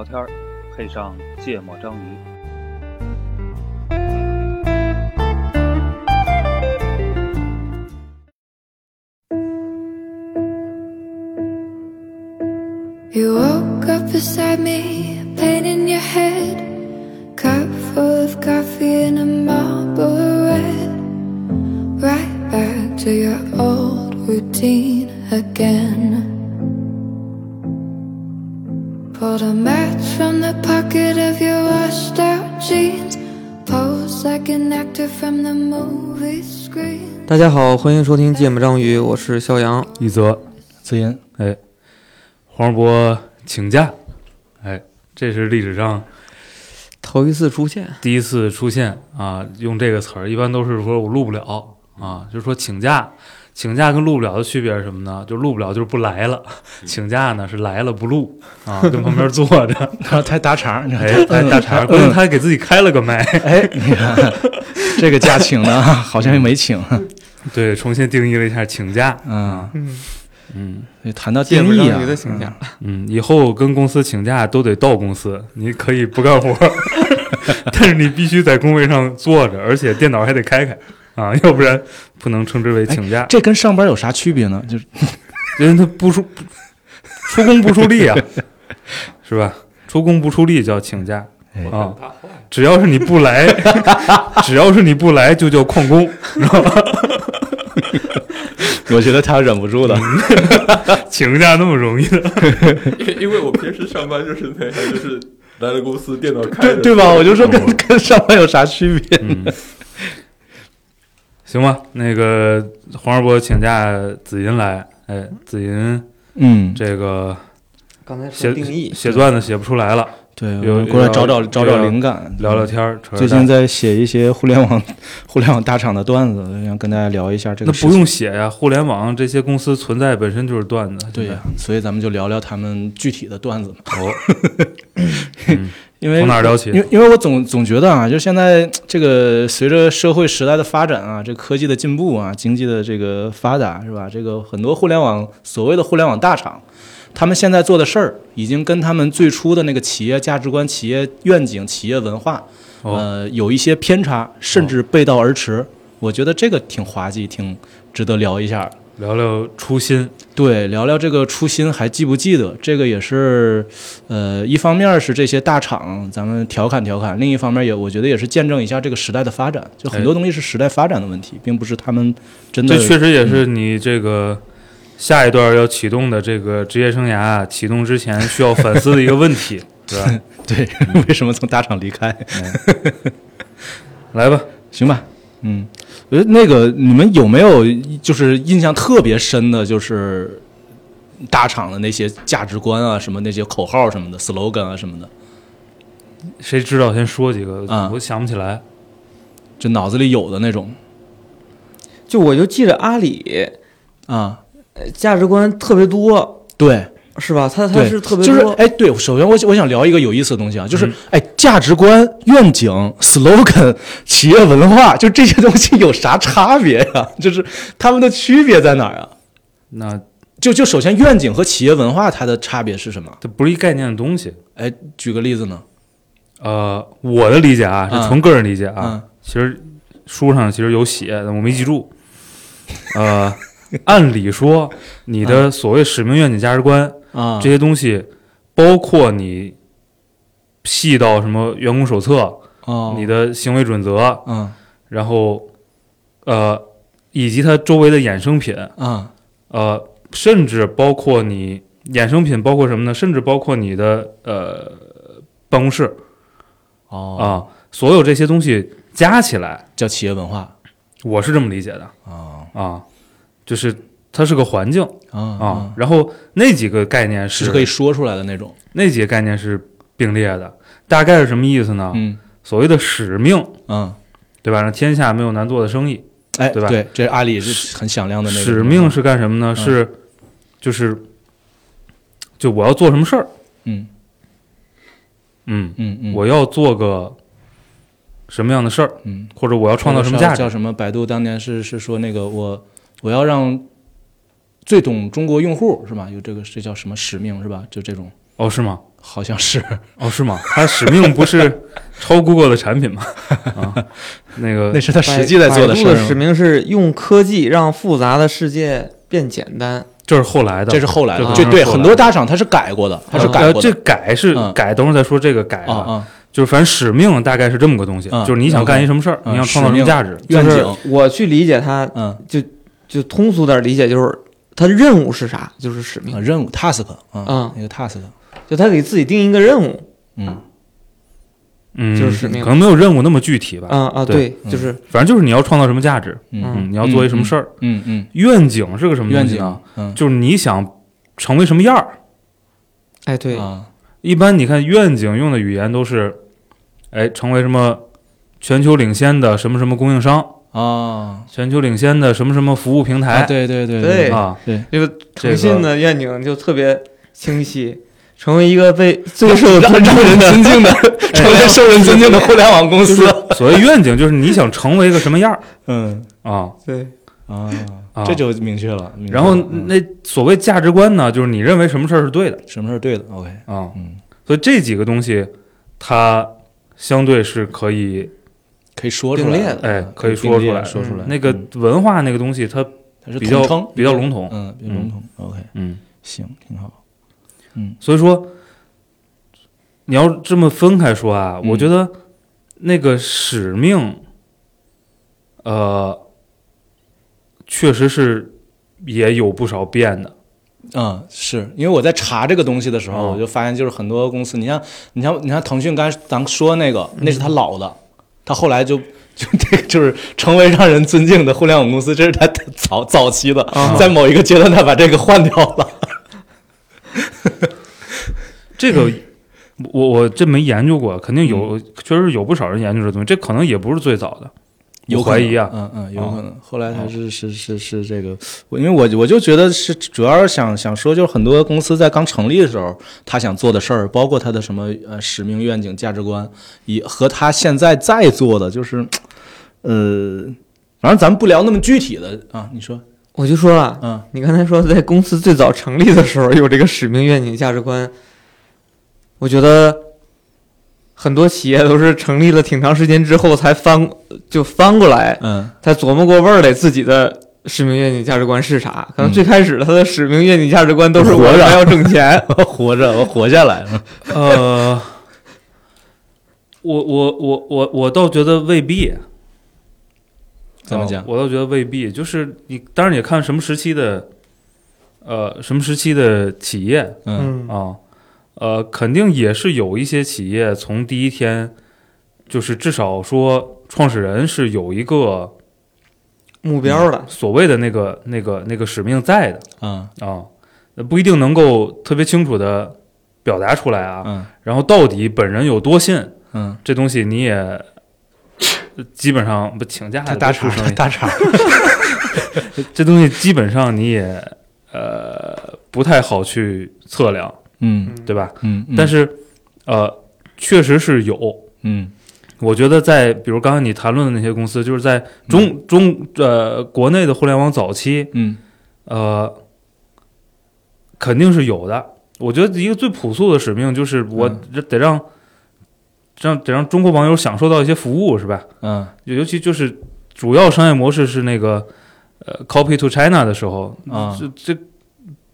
聊天儿，配上芥末章鱼。收听《芥末章鱼》，我是肖阳。一则子音，哎，黄世博请假，哎，这是历史上头一次出现，第一次出现啊，用这个词儿，一般都是说我录不了啊，就是说请假。请假跟录不了的区别是什么呢？就录不了就是不来了，请假呢是来了不录啊，跟旁边坐着，然后他打岔，你看哎，哎大茬，关键他还给自己开了个麦，哎，你看这个假请的，好像又没请。对，重新定义了一下请假，嗯，嗯。谈到定义啊。的请假，嗯，以后跟公司请假都得到公司，你可以不干活，但是你必须在工位上坐着，而且电脑还得开开啊，要不然不能称之为请假，这跟上班有啥区别呢？就是因为他不出出工不出力啊，是吧？出工不出力叫请假。哎啊，只要是你不来，只要是你不来就叫旷工，我觉得他忍不住的。请假那么容易的，因因为我平时上班就是那样，就是来了公司电脑开着，对对吧？我就说跟跟上班有啥区别？嗯，行吧，那个黄二伯请假，子银来，哎，子银嗯，这个刚才写定义，写段子写不出来了，对，有人过来找找找找灵感，聊聊天儿，最近在写一些互联网互联网大厂的段子，想跟大家聊一下这个那不。用写呀，互联网这些公司存在本身就是段子，对呀、所以咱们就聊聊他们具体的段子嘛。哦，嗯因为从哪儿聊起因为因为我总总觉得啊，就现在这个随着社会时代的发展啊，这科技的进步啊，经济的这个发达是吧？这个很多互联网所谓的互联网大厂，他们现在做的事儿，已经跟他们最初的那个企业价值观、企业愿景、企业文化，哦呃，有一些偏差，甚至背道而驰。我觉得这个挺滑稽，挺值得聊一下。聊聊初心，对，聊聊这个初心还记不记得？这个也是，呃，一方面是这些大厂咱们调侃调侃，另一方面也我觉得也是见证一下这个时代的发展。就很多东西是时代发展的问题，并不是他们真的。这确实也是你这个下一段要启动的这个职业生涯启动之前需要反思的一个问题，是吧？对，为什么从大厂离开？来吧，行吧，嗯，我觉得那个你们有没有就是印象特别深的，就是大厂的那些价值观啊，什么那些口号什么的 slogan 啊什么的，谁知道先说几个，嗯我想不起来。就脑子里有的那种。就我就记着阿里啊，呃价值观特别多，对。是吧？他他，是特别，就是哎，对，首先我我想聊一个有意思的东西啊，就是、嗯哎，价值观、愿景、slogan、企业文化，就这些东西有啥差别呀、就是他们的区别在哪儿啊？那就就首先愿景和企业文化它的差别是什么？它不是一概念的东西。哎，举个例子呢？呃，我的理解啊，嗯是纯个人理解啊，嗯其实书上其实有写，我没记住。呃，按理说，你的所谓使命、愿景、价值观啊，这些东西，包括你细到什么员工手册、啊，你的行为准则，嗯。然后呃，以及它周围的衍生品，啊呃，甚至包括你衍生品包括什么呢？甚至包括你的呃办公室。哦。啊，所有这些东西加起来，叫企业文化。我是这么理解的。啊啊，就是它是个环境啊啊，，然后那几个概念是可以说出来的那种。那几个概念是并列的，大概是什么意思呢？嗯所谓的使命，嗯，对吧？让天下没有难做的生意。哎，对吧对，这阿里是很响亮的那个使命是干什么呢？嗯是就是就我要做什么事儿，嗯嗯，嗯嗯，我要做个什么样的事儿，嗯。或者我要创造什么价值。叫什么？百度当年是是说那个我我要让最懂中国用户是吧？有这个这叫什么使命是吧？就这种哦，是吗？好像是，哦，是吗？它使命不是 超 Google 的产品吗？啊，那个 那是他实际在做的事百度的使。命是用科技让复杂的世界变简单。这是后来的，这是后来的，这就对很多大厂它是改过的，它是改呃，过的。这改是嗯改，等会儿再说这个改啊就是反正使命大概是这么个东西，嗯就是你想干一什么事儿，嗯你要创造什么价值，就是愿景，我去理解它，嗯，就就通俗点理解就是它的任务是啥，就是使命。啊。任务 task 啊嗯，那个 task，就他给自己定一个任务。嗯。嗯，就是使命。可能没有任务那么具体吧，啊啊，对就是反正就是你要创造什么价值，嗯。嗯，你要做一什么事儿，嗯嗯，愿景是个什么愿景嗯，就是你想成为什么样儿。哎对，啊，一般你看愿景用的语言都是，哎，成为什么全球领先的什么什么供应商，啊，全球领先的什么什么服务平台。啊，对对对对啊，对，这个这个诚信的愿景就特别清晰，成为一个被最受让尊重让人尊敬的，成为受人尊敬的互联网公司。所谓愿景就是你想成为一个什么样儿。嗯。啊。对，啊。啊，这就明确了。明确然后那所谓价值观呢，就是你认为什么事儿是对的。什么事是对的？OK，啊，嗯，所以这几个东西它相对是可以可以说出来哎可以说出来说出来。那个嗯文化那个东西它它是比较，比较笼统，嗯，比较笼统。OK，嗯，行，挺好。嗯所以说你要这么分开说啊，嗯我觉得那个使命，呃，确实是也有不少变的。嗯，是因为我在查这个东西的时候，哦我就发现就是很多公司，你像你像你像腾讯，刚才咱说那个，那是他老的，他后来就就这个就是成为让人尊敬的互联网公司，这是他早早期的，啊在某一个阶段他把这个换掉了。这个我我这没研究过，肯定有，嗯确实有不少人研究这东西。这可能也不是最早的，我可能怀疑啊。嗯嗯，有可能。后来他是是是是这个，我因为我我就觉得是主要是想想说，就是很多公司在刚成立的时候，他想做的事儿，包括他的什么呃使命、愿景、价值观，以和他现在在做的，就是呃，反正咱们不聊那么具体的啊，你说，我就说了，嗯你刚才说在公司最早成立的时候有这个使命、愿景、价值观，我觉得很多企业都是成立了挺长时间之后才翻，就翻过来，嗯。才琢磨过味儿来自己的使命、愿景、价值观是啥。可能嗯最开始他的使命、愿景、价值观都是活着。我想要挣钱，我活着，我 活下来。了，呃，我我我我我倒觉得未必。怎么讲？啊我倒觉得未必，就是你当然也看什么时期的，呃，什么时期的企业。嗯。啊，呃，肯定也是有一些企业从第一天，就是至少说创始人是有一个目标的。所谓的那个那个那个使命在的嗯啊，不一定能够特别清楚的表达出来啊。嗯然后到底本人有多信嗯，这东西，你也基本上不请假他大厂大厂，这东西基本上你也呃不太好去测量，嗯。对吧？嗯，但是呃，确实是有。嗯。我觉得在比如刚刚你谈论的那些公司，就是在中、中呃国内的互联网早期，嗯。呃，肯定是有的。我觉得一个最朴素的使命就是我嗯。得让，让得让中国网友享受到一些服务，是吧？嗯。尤其就是主要商业模式是那个呃 copy to China 的时候，啊这这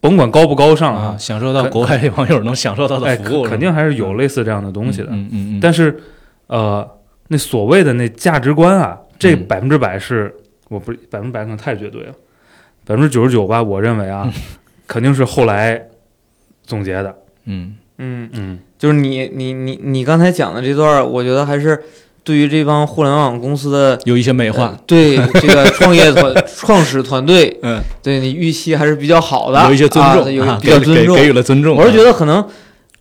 甭管高不高尚啊，享受到国外网友能享受到的哎，服务，肯肯定还是有类似这样的东西的。嗯嗯嗯，但是呃，那所谓的那价值观啊，这嗯。百分之百是，我不是百分之百可能太绝对了，百分之九十九吧，我认为啊，肯定是后来总结的。嗯。嗯，嗯。就是你你你你刚才讲的这段，我觉得还是对于这帮互联网公司的有一些美呃化，对这个创业团 创始团队，嗯，对你预期还是比较好的，有一些尊重，啊有啊比较尊重给予了尊重。我是觉得，可能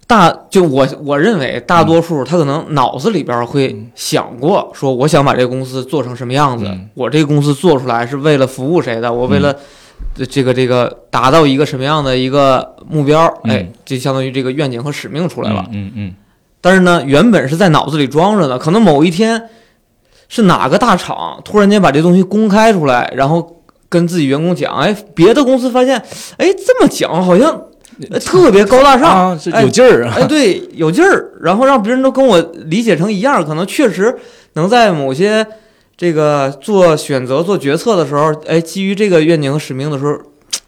大就我我认为大多数他可能脑子里边会想过，说我想把这个公司做成什么样子，嗯我这个公司做出来是为了服务谁的，我为了这个这个达到一个什么样的一个目标，嗯哎，这相当于这个愿景和使命出来了。嗯嗯但是呢，原本是在脑子里装着的，可能某一天是哪个大厂突然间把这东西公开出来，然后跟自己员工讲，哎，别的公司发现，哎，这么讲好像呃特别高大上，有劲儿啊，哎，对，有劲儿，然后让别人都跟我理解成一样，可能确实能在某些这个做选择、做决策的时候，哎，基于这个愿景和使命的时候，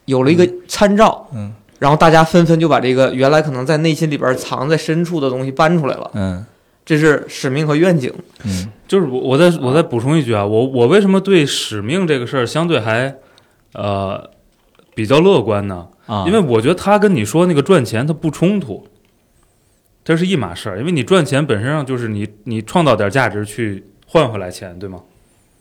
有了一个参照，嗯然后大家纷纷就把这个原来可能在内心里边藏在深处的东西搬出来了，嗯这是使命和愿景。嗯就是我我再我再补充一句啊，我我为什么对使命这个事儿相对还呃比较乐观呢？啊，因为我觉得他跟你说那个赚钱它不冲突，这是一码事儿。因为你赚钱本身上就是你你创造点价值去换回来钱，对吗？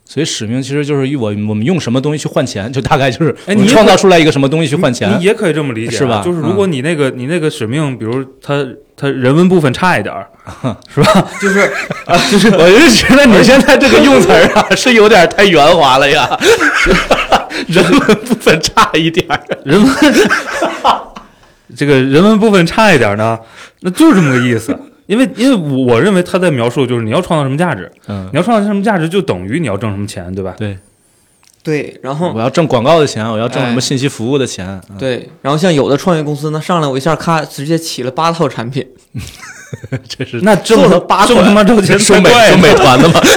所以使命其实就是我我们用什么东西去换钱，就大概就是哎你创造出来一个什么东西去换钱。你，也可以这么理解啊，是吧？就是如果你那个、你那个使命，比如它它人文部分差一点儿，是吧？就是 啊，就是我就觉得你现在这个用词儿啊是有点太圆滑了呀，人文部分差一点儿，人文这个人文部分差一点儿呢，那就是这么个意思。因为因为我我认为他在描述就是你要创造什么价值，嗯你，要创造什么价值就等于你要挣什么钱，对吧？对，对，然后我要挣广告的钱，我要挣什么哎信息服务的钱，嗯对，然后像有的创业公司呢，上来我一下咔直接起了八套产品，这是那挣了八挣他妈挣钱收美收美团的吗？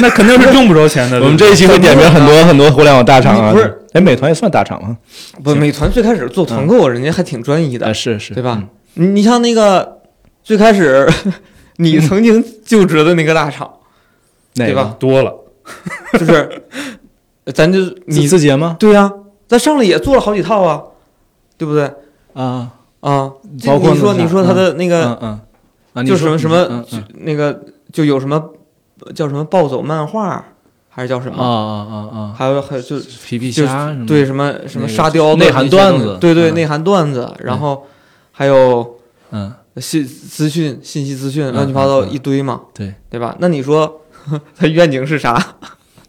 那肯定是挣不着钱的。我们这一期会点名很多很多互联网大厂啊，不是？哎，美团也算大厂吗？不，美团最开始做团购，人家还挺专一的啊，，是是，对吧嗯？你你像那个最开始 你曾经就职的那个大厂，对吧？多了，就是咱就 字你字节吗？对呀、咱上来也做了好几套啊，对不对？啊，啊，包括你说你说他的那个、嗯嗯，啊，就什么什么、那个就有什么叫什么暴走漫画，还是叫什啊么？啊啊还有还有就啊，皮皮虾什么对什么什么沙雕内涵段子对对，嗯内涵段子，然后还有嗯，信资讯、信息资讯，嗯乱七八糟一堆嘛，对对吧？那你说 他愿景是啥？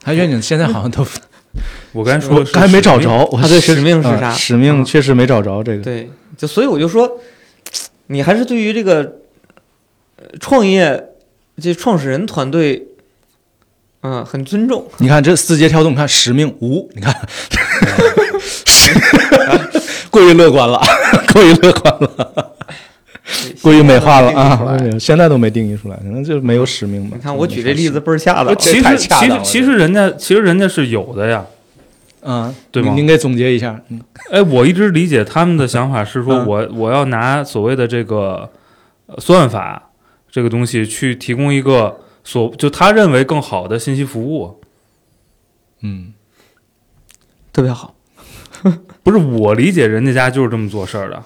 他愿景现在好像都我刚才说的是还没找着，我他对使命是啊啥使命嗯确实没找着这个。对，就所以我就说，你还是对于这个呃创业这创始人团队，嗯，很尊重。你看这字节跳动，你看使命无，你看，过于乐观了，过于乐观了，过于美化了啊！现在都没定义出来，可能就是没有使命吧。你看我举这例子倍儿恰当，其实其实其实人家其实人家是有的呀。嗯，对吗你应该总结一下，嗯哎，我一直理解他们的想法是说嗯我我要拿所谓的这个呃算法这个东西去提供一个所就他认为更好的信息服务。嗯，特别好。不是我理解，人家家就是这么做事儿的。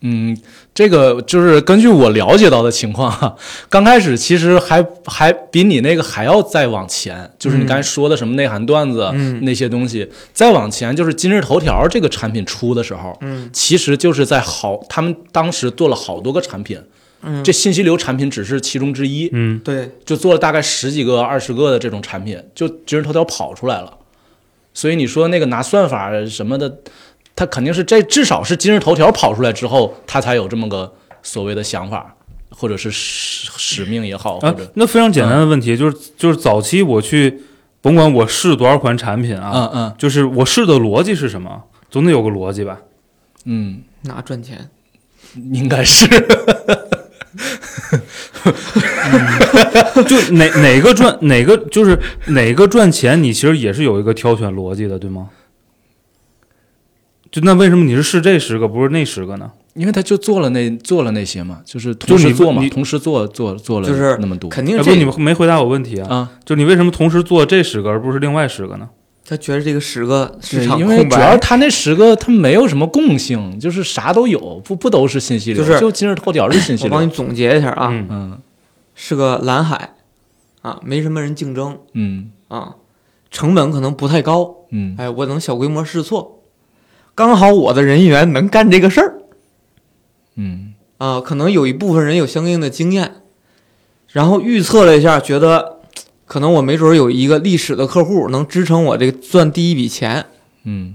嗯，这个就是根据我了解到的情况。哈，刚开始其实还还比你那个还要再往前，就是你刚才说的什么内涵段子、嗯。那些东西，再往前就是今日头条这个产品出的时候，嗯。其实就是在好，他们当时做了好多个产品，嗯，这信息流产品只是其中之一，嗯，对。就做了大概十几个、二十个的这种产品，就今日头条跑出来了。所以你说那个拿算法什么的，它肯定是这至少是今日头条跑出来之后，他才有这么个所谓的想法，或者是使使命也好，或啊者，那非常简单的问题就是就是早期我去，甭管我试多少款产品啊，嗯嗯就是我试的逻辑是什么，总得有个逻辑吧？嗯，拿赚钱。应该是 就哪哪个赚哪个就是哪个赚钱，你其实也是有一个挑选逻辑的，对吗？就那为什么你是试这十个，不是那十个呢？因为他就做了那做了那些嘛，就是同时做嘛，同时做做做了就是那么多哎，肯定这不，你们没回答我问题啊？啊。就你为什么同时做这十个，而不是另外十个呢？他觉得这个十个市对，场因为，主要他那十个他没有什么共性，就是啥都有，不不都是信息流，就是就今日头条的信息流。我帮你总结一下啊，是个蓝海啊，没什么人竞争嗯啊，成本可能不太高，嗯哎，我能小规模试错，刚好我的人员能干这个事儿嗯啊，可能有一部分人有相应的经验，然后预测了一下，觉得可能我没准儿有一个历史的客户能支撑我这个赚第一笔钱，嗯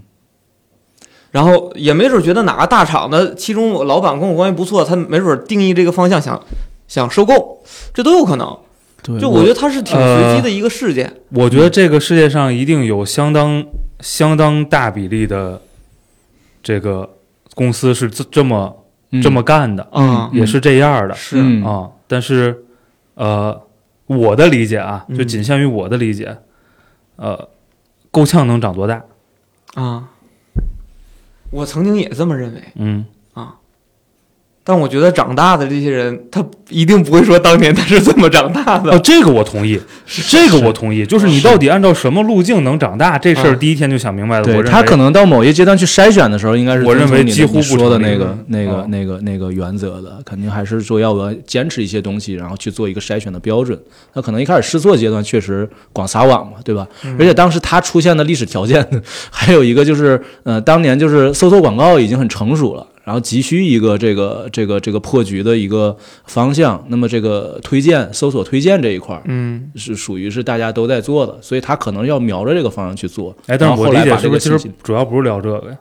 然后也没准儿觉得哪个大厂的其中我老板跟我关系不错，他没准儿定义这个方向想想收购，这都有可能。对，就我觉得它是挺随机的一个事件。我觉得这个世界上一定有相当相当大比例的这个公司是这这么嗯。这么干的，嗯，也是这样的。是。嗯。啊。但是呃，我的理解啊，就嗯。仅限于我的理解，呃，够呛能长多大？啊，我曾经也这么认为，嗯，但我觉得长大的这些人，他一定不会说当年他是这么长大哦，的。这个我同意，这个我同意。就是你到底按照什么路径能长大，这事儿啊第一天就想明白了。我对认为他可能到某一阶段去筛选的时候，应该是我认为你几乎不说的那个、那个、嗯那个、那个原则的，肯定还是说要我坚持一些东西，然后去做一个筛选的标准。那可能一开始试错阶段确实广撒网嘛，对吧？而且当时他出现的历史条件，还有一个就是，呃，当年就是搜索广告已经很成熟了。然后急需一个这个这个这个破局的一个方向，那么这个推荐搜索推荐这一块儿嗯，是属于是大家都在做的，所以他可能要瞄着这个方向去做。哎，但是我理解是不是其这个信息实主要不是聊这个呀？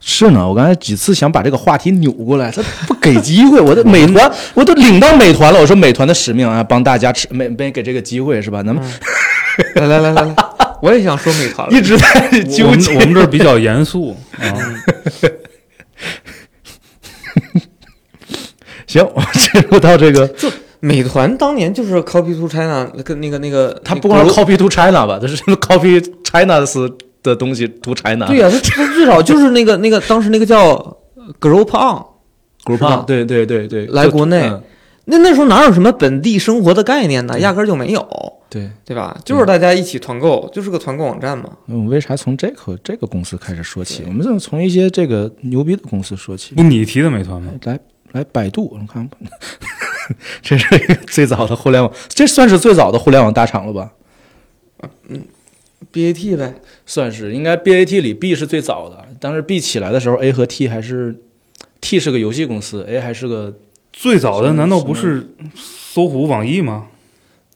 是呢，我刚才几次想把这个话题扭过来，他不给机会。我的美团，我都领到美团了。我说美团的使命啊，帮大家吃，没没给这个机会是吧？咱们 来来来来来，我也想说美团了。一直在我们纠结。我们这儿比较严肃啊。行，我进入到这个就，美团当年就是 copy to China 跟那个那个，他不光是 copy to China 吧，他是 copy China 的东西 to China。对呀、他他最少就是那个那个当时那个叫 Group On，，Group on，对对对对，来国内嗯那那时候哪有什么本地生活的概念呢？压根儿就没有，对，对吧？就是大家一起团购，就是个团购网站嘛。我们，为啥从这个这个公司开始说起？我们怎么从一些这个牛逼的公司说起？不，你提的美团吗？来来，百度，我看，这是一个最早的互联网，这算是最早的互联网大厂了吧？嗯 BAT 呗，算是，应该 BAT 里 B 是最早的，当时 B 起来的时候，A 和 T 还是 T 是个游戏公司，A 还是个最早的难道不是搜狐、网易吗？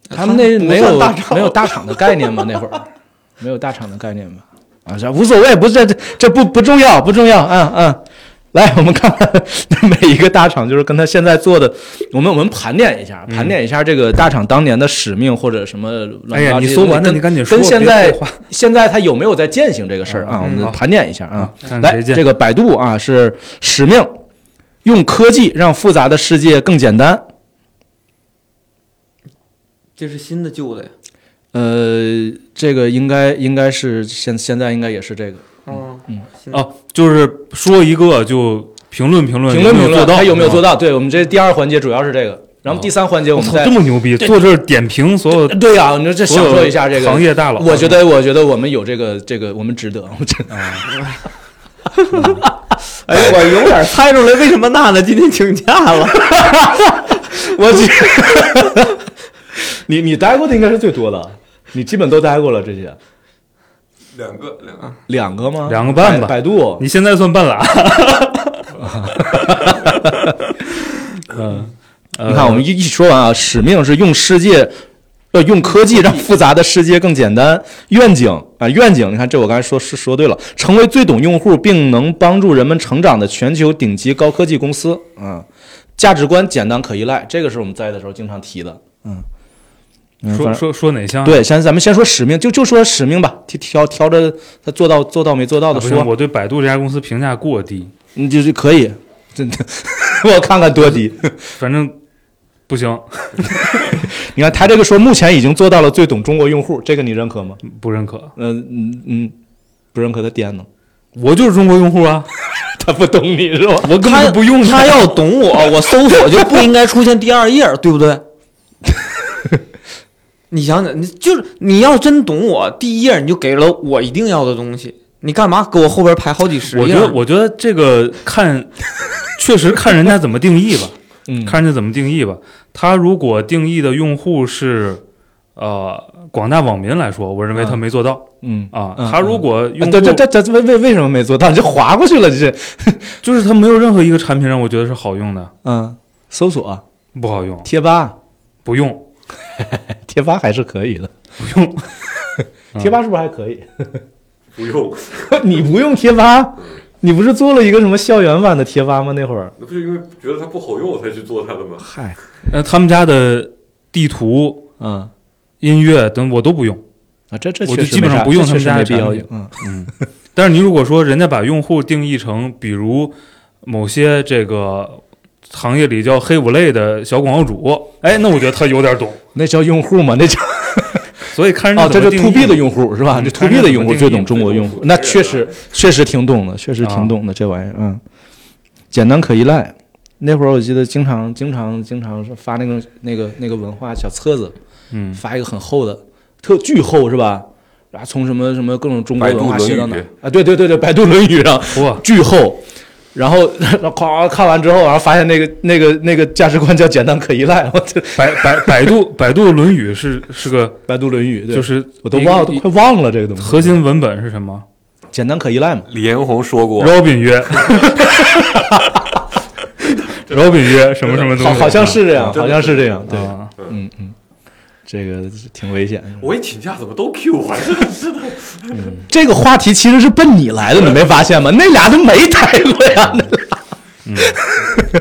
他们那没有没有大厂的概念吗？那会儿没有大厂的概念吧？啊，这无所谓，不是这这不不重要，不重要，嗯嗯。来，我们看看每一个大厂，就是跟他现在做的，我们我们盘点一下，盘点一下这个大厂当年的使命或者什么乱哎呀，七八糟你搜完了，你赶紧说。跟现在 现在他有没有在践行这个事儿啊？我们盘点一下啊。来，这个百度啊是使命，用科技让复杂的世界更简单。这是新的旧的呀。呃，这个应该应该是现现在应该也是这个嗯嗯哦，就是说一个就评论评论评论评论还有没有做到？对我们这第二环节主要是这个，然后第三环节我们再这么牛逼，坐这儿点评所有对呀、你说这享受一下这个行业大佬。我觉得我觉得我们有这个这个我们值得，我们值得。哎，我有点猜出来为什么娜娜今天请假了。我去，你你待过的应该是最多的，你基本都待过了这些，两个两个，两个吗？两个半吧百百度，你现在算半拉。嗯，呃你看我们一一说完啊，使命是用世界。呃用科技让复杂的世界更简单。愿景啊，愿景，你看这我刚才说是说对了，成为最懂用户并能帮助人们成长的全球顶级高科技公司啊。价值观简单可依赖，这个是我们在的时候经常提的。嗯，说说说哪项？对，先咱们先说使命，就就说使命吧，挑挑挑着他做到做到没做到的说，我对百度这家公司评价过低，你就是可以，真的，我看看多低。反正不行，你看他这个说目前已经做到了最懂中国用户，这个你认可吗？不认可。嗯嗯嗯，不认可的点呢，我就是中国用户啊，他不懂你是吧？我根本不用它他要懂我，我搜索就不应该出现第二页，对不对？你想想，你就是你要真懂我，第一页你就给了我一定要的东西，你干嘛给我后边排好几十页？我觉得，我觉得这个看，确实看人家怎么定义吧，嗯，看人家怎么定义吧。他如果定义的用户是呃广大网民来说，我认为他没做到嗯啊。嗯他如果用户这这这这为为为什么没做到？你这划过去了，这是 就是他没有任何一个产品让我觉得是好用的，嗯，搜索不好用，贴吧，不用。贴吧还是可以的，不用，贴吧是不是还可以？不用，你不用贴吧，你不是做了一个什么校园版的贴吧吗？那会儿，那不是因为觉得它不好用我才去做它的吗？嗨，呃，他们家的地图、嗯音乐等我都不用。啊，这这我就基本上不用他们家的嗯，嗯，但是你如果说人家把用户定义成，比如某些这个行业里叫黑五类的小广告主，哎，那我觉得他有点懂。那叫用户嘛？那叫 所以看人家哦，这是 to B 的用户是吧？这 to B 的用户最懂中国用户，那确实确实挺懂的，确实挺啊懂的这玩意儿，嗯，简单可依赖。那会儿我记得经常经常经常是发那个那个那个文化小册子，嗯，发一个很厚的，特巨厚是吧？然后从什么什么各种中国百度文化论语写到哪啊？对对对对，百度《论语》上哇，巨厚，然后 咵看完之后，然后发现那个那个那个价值观叫简单可依赖，我这百百百度 百度《论语》是是个，百度《论语》就是我都忘了，都快忘了这个东西。核心文本是什么简单可依赖嘛？李彦宏说过，？Robin 约，Robin 曰什么什么东西？好，好像是这样，好像是这样，对，啊，嗯嗯，这个挺危险的。我一请假怎么都 Q 我？真的这个话题其实是奔你来的，你没发现吗？那俩都没抬过呀，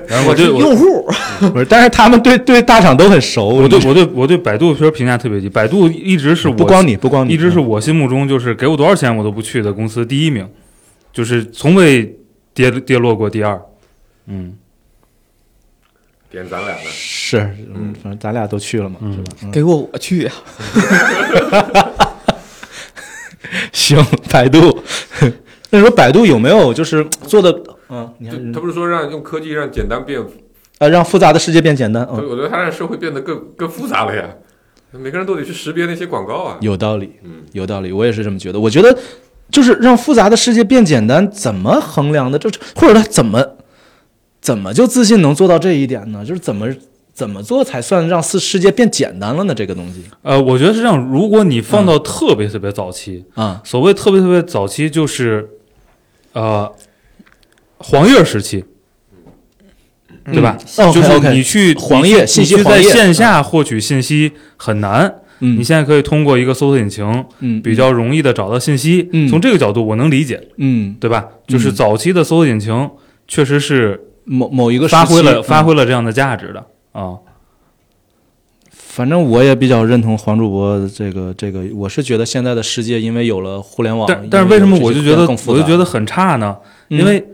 然后我对我用户，不是，但是他们对对大厂都很熟。我对我对我对百度其实评价特别低，百度一直是我不光你，不光你，一直是我心目中就是给我多少钱我都不去的公司第一名，就是从未跌跌落过第二。嗯，点咱俩的，是，嗯，反正咱俩都去了嘛，是吧？嗯给我我去呀！行，百度。那你说百度有没有就是做的，嗯，你看，他不是说让用科技让简单变，呃，让复杂的世界变简单，嗯，我觉得他让社会变得更更复杂了呀。每个人都得去识别那些广告啊。有道理，嗯，有道理，我也是这么觉得。我觉得就是让复杂的世界变简单，怎么衡量的？这或者他怎么怎么就自信能做到这一点呢？就是怎么怎么做才算让世世界变简单了呢？这个东西。呃，我觉得是这样，如果你放到特别特别早期，啊，所谓特别特别早期，就是呃黄页时期，对吧？嗯。就是你去黄页信息在线下获取信息很难，嗯。你现在可以通过一个搜索引擎嗯。比较容易的找到信息。嗯。从这个角度我能理解，嗯。对吧？就是早期的搜索引擎确实是某某一个发挥了发挥了这样的价值的啊。反正我也比较认同黄主播的这个这个，我是觉得现在的世界因为有了互联网，但但是为什么我就觉得我就觉得很差呢？嗯。因为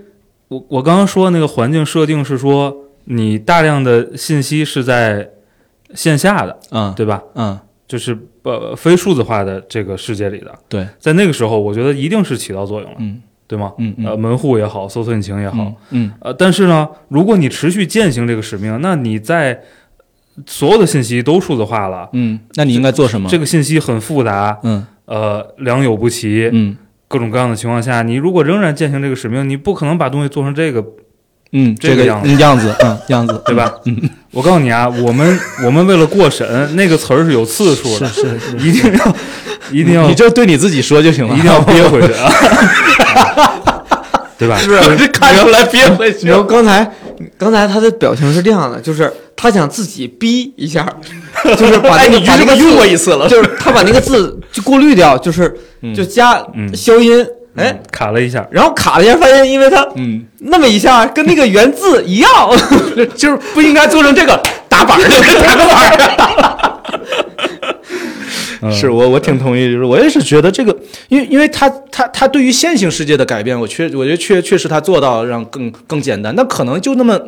我我刚刚说的那个环境设定是说，你大量的信息是在线下的，嗯。对吧？嗯。就是呃非数字化的这个世界里的，对，在那个时候，我觉得一定是起到作用了，嗯对吗？嗯嗯。呃，门户也好，搜索引擎也好，嗯呃，但是呢，如果你持续践行这个使命，那你在所有的信息都数字化了，嗯，那你应该做什么？这个信息很复杂，嗯。呃，良莠不齐，嗯。各种各样的情况下，你如果仍然践行这个使命，你不可能把东西做成这个，嗯，这个样子。嗯样子，嗯样子，对吧？嗯。我告诉你啊，我们我们为了过审，那个词儿是有次数的，是是是，一定要 一定要你就对你自己说就行了，一定要憋回去啊，对吧？是这看出来憋回去。然后刚才刚才他的表情是这样的，就是他想自己逼一下，就是把哎，那个个把那个字用过一次了，就是他把那个字就过滤掉，就是嗯。就加嗯。消音，哎，卡了一下，然后卡了一下，发现因为它嗯，那么一下跟那个原字一样，就是不应该做成这个打板儿。的，打个板儿。嗯。是我我挺同意，就是我也是觉得这个，因为因为他他他对于线性世界的改变，我确我觉得确确实他做到让更更简单，但可能就那么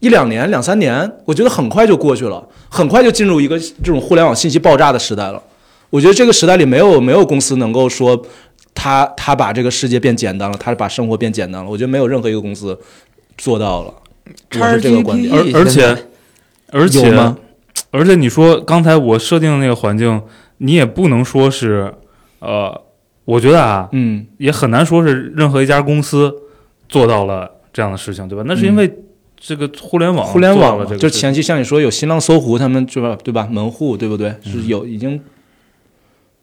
一两年两三年，我觉得很快就过去了，很快就进入一个这种互联网信息爆炸的时代了。我觉得这个时代里没有没有公司能够说他他把这个世界变简单了，他把生活变简单了。我觉得没有任何一个公司做到了。我是这个观点。而而且而且？而且你说刚才我设定的那个环境，你也不能说是，呃，我觉得啊，嗯也很难说是任何一家公司做到了这样的事情，对吧？那是因为这个互联网嗯互联网了这个就前期像你说有新浪、搜狐他们对吧？对吧？门户对不对？是有已经。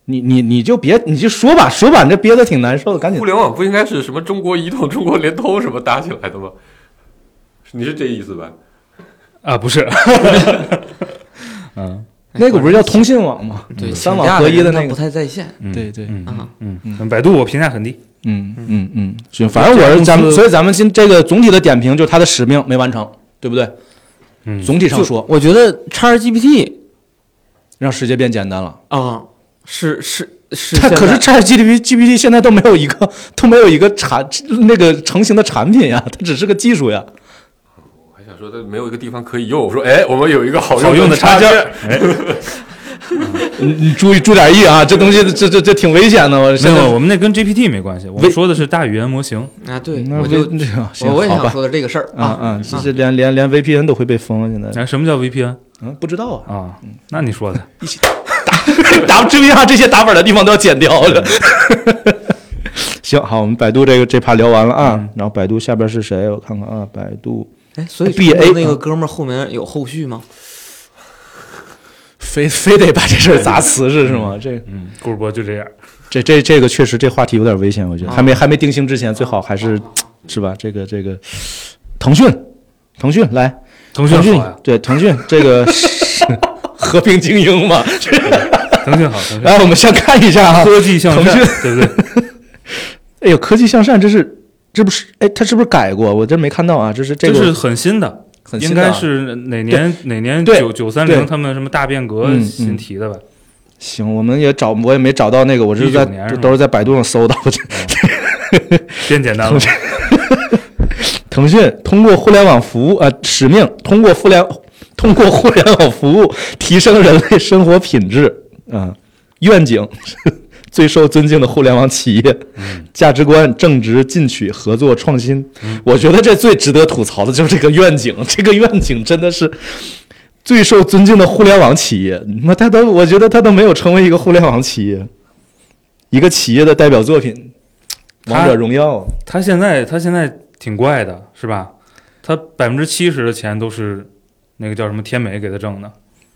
你你你就别你就说吧说吧，你这憋得挺难受的，赶紧互。联网不应该是什么中国移动、中国联通什么搭起来的吗？你是这意思吧？啊，不是，嗯那个不是叫通信网吗？对三网合一的那个不。太在线，嗯，对对嗯啊嗯嗯，百度我评价很低，嗯嗯嗯，行，反正我是咱们，所以咱们今这个总体的点评就是它的使命没完成，对不对？嗯，总体上说，我觉得 ChatGPT 让世界变简单了。啊，是是它可是是现在 Chat GPT GPT 现在都没有一个都没有一个产那个成型的产品呀，它只是个技术呀。我还想说，它没有一个地方可以用。我说，哎，我们有一个好好用的插件 你你注意注点意啊，这东西这这这挺危险的。我没现在有，我们那跟 GPT 没关系，我们说的是大语言模型。啊，对，那我就这样行我我也想说的这个事儿啊啊，这这连连连 VPN 都会被封了，现在哎，什么叫 VPN 嗯不知道啊。啊？那你说的，打知名上这些打本的地方都要剪掉了。行，好，我们百度这个这趴聊完了啊，然后百度下边是谁？我看看啊，百度哎，所以 BA 那个哥们儿后面有后续吗？非非得把这事儿砸瓷实是吗？这嗯，顾主播就这样。这这这个确实这话题有点危险，我觉得啊还没还没定性之前，最好还是是吧？这个这个腾讯，腾讯来，腾讯腾讯，对腾讯这个是 和平精英嘛。腾讯好，腾讯 来，我们先看一下啊，科技向善腾讯，对不对？哎呦，科技向善，这是这不是哎，他是不是改过？我这没看到啊，这是这个。这是很新的，很新的啊。应该是哪年？哪年？对。九九三零他们什么大变革新提的吧？行，我们也找我也没找到那个，我这是在19年是都是在百度上搜到的。变简单了，腾讯通过互联网服务呃使命，通过互联通过互联网服务提升人类生活品质啊、愿景 最受尊敬的互联网企业，价值观正直进取、合作创新。我觉得这最值得吐槽的就是这个愿景，这个愿景真的是。最受尊敬的互联网企业，那他都，我觉得他都没有成为一个互联网企业，一个企业的代表作品，《王者荣耀》他现在他现在挺怪的，是吧？他百分之七十的钱都是那个叫什么天美给他挣的，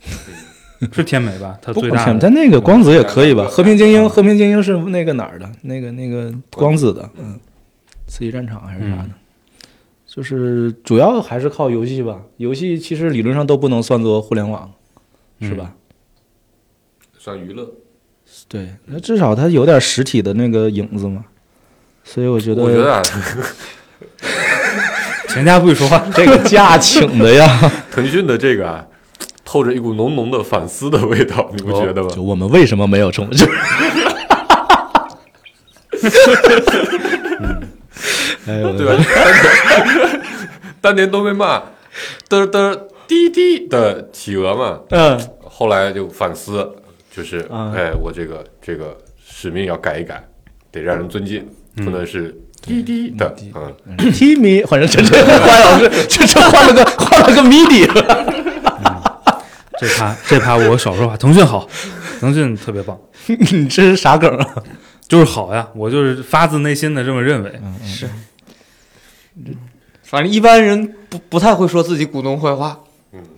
是天美吧？他不光天，最大的但那个光子也可以吧？和平精英，和平精英是那个哪儿的？那个那个光子的，嗯，刺激战场还是啥的？嗯就是主要还是靠游戏吧。游戏其实理论上都不能算作互联网，嗯是吧？算娱乐。对，那至少它有点实体的那个影子嘛。所以我觉得，我觉得啊，全家不许说话。这个假请的呀，腾讯的这个啊，透着一股浓浓的反思的味道，你不觉得吗？就我们为什么没有冲？就是，哎呦，对吧？当年都被骂嘚嘚滴滴的企鹅嘛，嗯，后来就反思，就是啊哎，我这个这个使命要改一改，得让人尊敬，不能是滴滴的，嗯，T 米，反正这这花老师这这换了个换了个 MIDI，这趴这趴我少说话。腾讯好，腾讯特别棒，你这是啥梗啊？就是好呀，我就是发自内心的这么认为。是，反正一般人不不太会说自己股东坏话。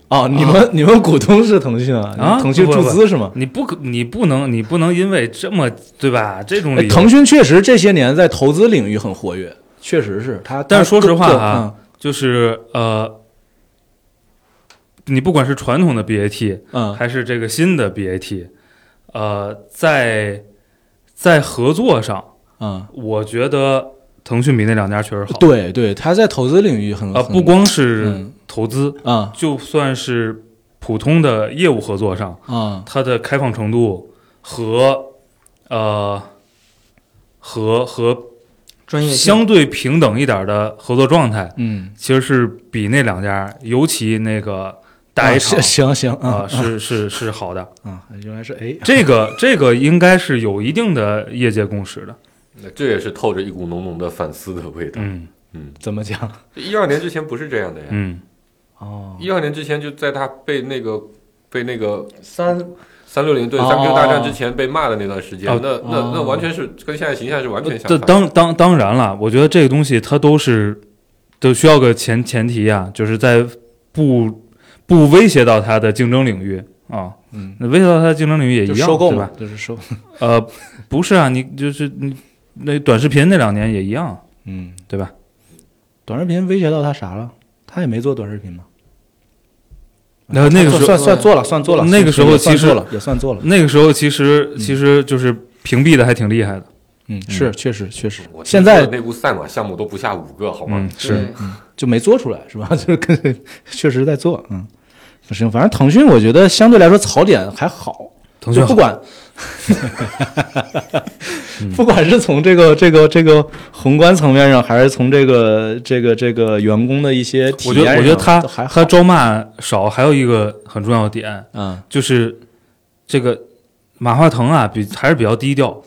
哦，你们你们股东是腾讯啊？啊腾讯注资是吗？你不可，你不能，你不能因为这么对吧？这种哎理由，腾讯确实这些年在投资领域很活跃，确实是他。但是说实话各啊，就是呃，你不管是传统的 BAT 嗯嗯。还是这个新的 BAT，呃，在在合作上，嗯，我觉得腾讯比那两家确实好。对对，它在投资领域很呃，不光是嗯。投资，啊就算是普通的业务合作上，啊它的开放程度和呃和和专业相对平等一点的合作状态，嗯，其实是比那两家，尤其那个大 A 啊厂行行行啊、啊是是是好的。啊，原来是 A 这个这个应该是有一定的业界共识的。那这也是透着一股浓浓的反思的味道。嗯嗯怎么讲？一二年之前不是这样的呀，嗯，哦，一二年之前就在他被那个被那个三三六零对哦三 Q 大战之前被骂的那段时间，哦那那那哦完全是跟现在形象是完全相这反。当当当然了，我觉得这个东西它都是都需要个前前提啊，就是在不不威胁到它的竞争领域啊。嗯，那威胁到它的竞争领域也一样，收购吧？，就是收，呃，不是啊，你就是你那短视频那两年也一样，嗯，对吧？短视频威胁到他啥了？他也没做短视频嘛。那那个时候算算做了，算做了。那个时候其实也算做了，也算做了。那个时候其实其实就是屏蔽的还挺厉害的，嗯，是确实确实现在内部赛马项目都不下五个，好吗？嗯，是就没做出来，是吧？就是跟确实在做，嗯，不行，反正腾讯我觉得相对来说槽点还好，腾讯不管，不管是从这个这个这个宏观层面上，还是从这个这个这个员工的一些体我觉得，验，我觉得他他招骂少，还有一个很重要的点，嗯就是这个马化腾啊，比还是比较低调，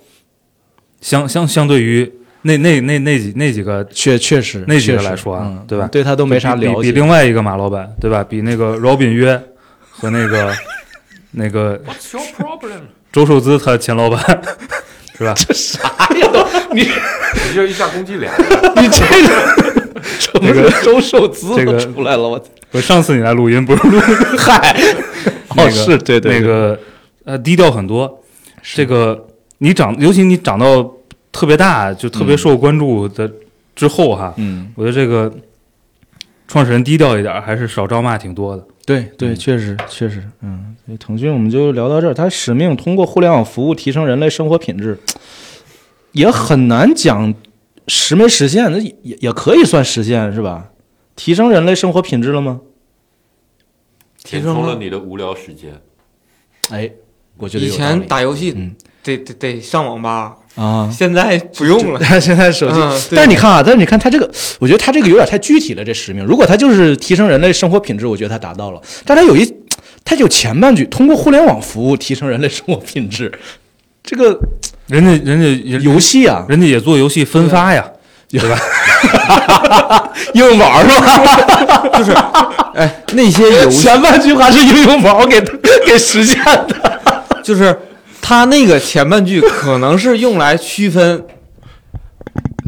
相相相对于那那那那几那几个确确实那几个来说啊嗯对吧对他都没啥了解比。另外一个马老板，对吧？比那个 Robin 约和那个 那个 What's your problem？周受资他前老板是吧？这啥呀都，你你这一下攻击俩，你这个什么是周寿资这个都出来了？我不是上次你来录音不是录嗨，那个哦是对对那个呃低调很多。这个你长，尤其你长到特别大，就特别受关注的之后哈，嗯，我觉得这个创始人低调一点，还是少招骂挺多的。对对，确实确实，嗯，所以腾讯我们就聊到这儿。它使命通过互联网服务提升人类生活品质，也很难讲实没实现，那也也可以算实现是吧？提升人类生活品质了吗？填充了你的无聊时间。哎，我觉得以前打游戏嗯得得得上网吧，啊。现在不用了。现在手机，嗯但是你看啊，但是你看它这个，我觉得它这个有点太具体了。这使命，如果它就是提升人类生活品质，我觉得它达到了。但它有一，它有前半句，通过互联网服务提升人类生活品质，这个人家人家也游戏啊，人家也做游戏分发呀，对吧？应用宝是吧？就是哎，那些游戏 前半句话是应用宝给给实现的。就是它那个前半句可能是用来区分，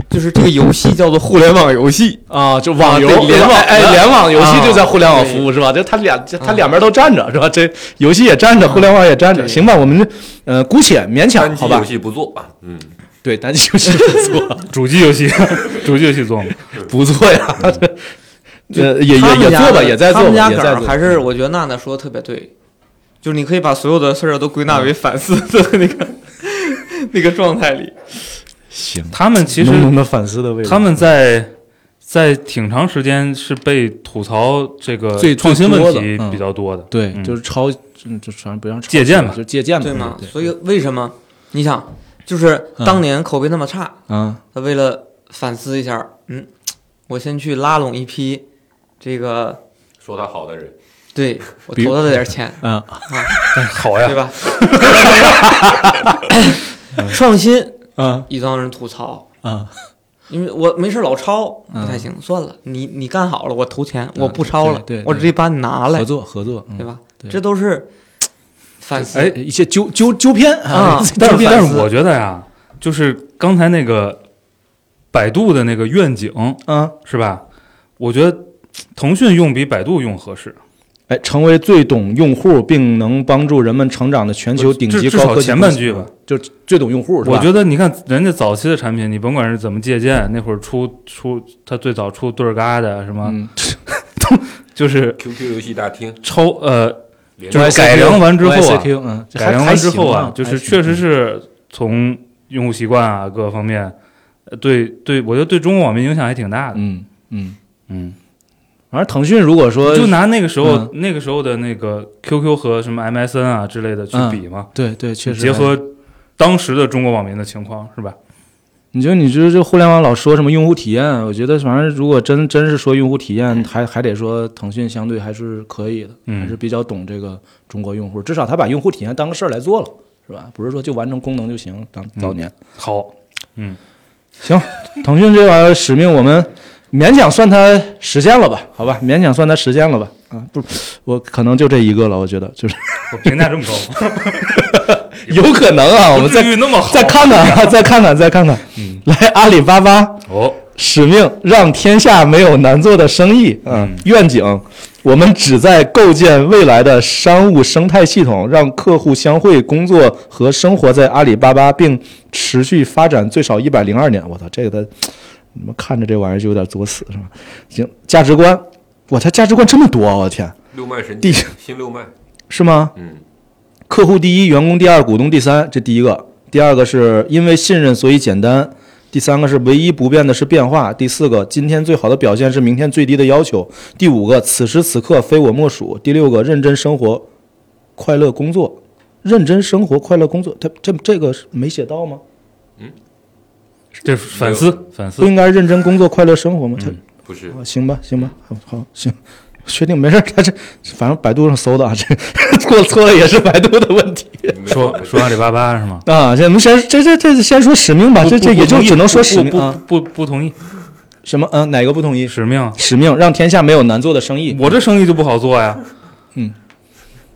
就是这个游戏叫做互联网游戏，啊，就网游联网哎，哎联网游戏啊就在互联网服务是吧？就他两他两边都站着是吧？这游戏也站着，互联网也站着，行吧？我们呃姑且勉强好吧游？戏不做啊，嗯，对，单机游戏不做，主机游戏，主机游戏做吗？不做呀。这 呃也也也做吧，也在做吧，他们家也在做。还是我觉得娜娜说的特别对，就是你可以把所有的事儿都归纳为反思的那个 那个状态里。行，他们其实浓浓的反思的味道。他们在在挺长时间是被吐槽这个最创新问题比较多的。对，嗯。就是抄，嗯就反正不让借鉴吧就借鉴吧，对吗？所以为什么？你想，就是当年口碑那么差，啊，他为了反思一下，嗯，我先去拉拢一批这个，说他好的人，对 我比投他点钱，啊，好呀对，吧？创新嗯一帮人吐槽，嗯，因为我没事老抄嗯不太行，算了，你你干好了，我投钱，我不抄了对对，我直接把你拿来合，作合作，嗯对吧？对这都是反思。哎一些纠纠纠偏啊但是但是我觉得呀，就是刚才那个百度的那个愿景嗯，是吧？我觉得腾讯用比百度用合适，哎，成为最懂用户并能帮助人们成长的全球顶级高科技前半句吧，就最懂用户是吧？我觉得你看人家早期的产品，你甭管是怎么借鉴，那会儿出出他最早出对儿嘎的什么，嗯，就是 QQ 游戏大厅，超呃就是改良完之后啊嗯，改良完之后啊，就是确实是从用户习惯啊各个方面，呃对对，我觉得对中国网民影响还挺大的。嗯嗯，嗯，反正腾讯如果说就拿那个时候、嗯那个时候的那个 QQ 和什么 MSN 啊之类的去比嘛，对对，确实结合当时的中国网民的情况是吧？你觉得你就是这互联网老说什么用户体验？我觉得反正如果真真是说用户体验，还还得说腾讯相对还是可以的，嗯还是比较懂这个中国用户，至少他把用户体验当个事儿来做了，是吧？不是说就完成功能就行。当早年、好，嗯行，腾讯这玩意儿使命我们勉强算它实现了吧？好吧，勉强算它实现了吧？啊，不，我可能就这一个了，我觉得就是我评价这么高？有可能啊，我们再再看看 啊，再看看，再看看。嗯，来，阿里巴巴。哦，使命让天下没有难做的生意。嗯愿景，我们旨在构建未来的商务生态系统，让客户相会、工作和生活在阿里巴巴，并持续发展最少一百零二年。我操，这个他，你们看着这玩意儿就有点作死，是吧？行，价值观，哇，他价值观这么多啊，我的天，六脉神第剑，新六脉，是吗？嗯，客户第一，员工第二，股东第三，这第一个。第二个是因为信任，所以简单。第三个是唯一不变的是变化。第四个，今天最好的表现是明天最低的要求。第五个，此时此刻非我莫属。第六个，认真生活，快乐工作。认真生活，快乐工作，他这这个是没写到吗？这是反思反思不。应该认真工作，快乐生活吗？他、不是啊行吧，行吧，好，好，行，确定没事。他这反正百度上搜的啊，这 错错了也是百度的问题说说阿里巴巴是吗？啊。这我们先这这这先说使命吧，这这也就只能说使命啊。不不不同意什么？嗯，哪个不同意？使命，使命让天下没有难做的生意。我这生意就不好做呀，嗯，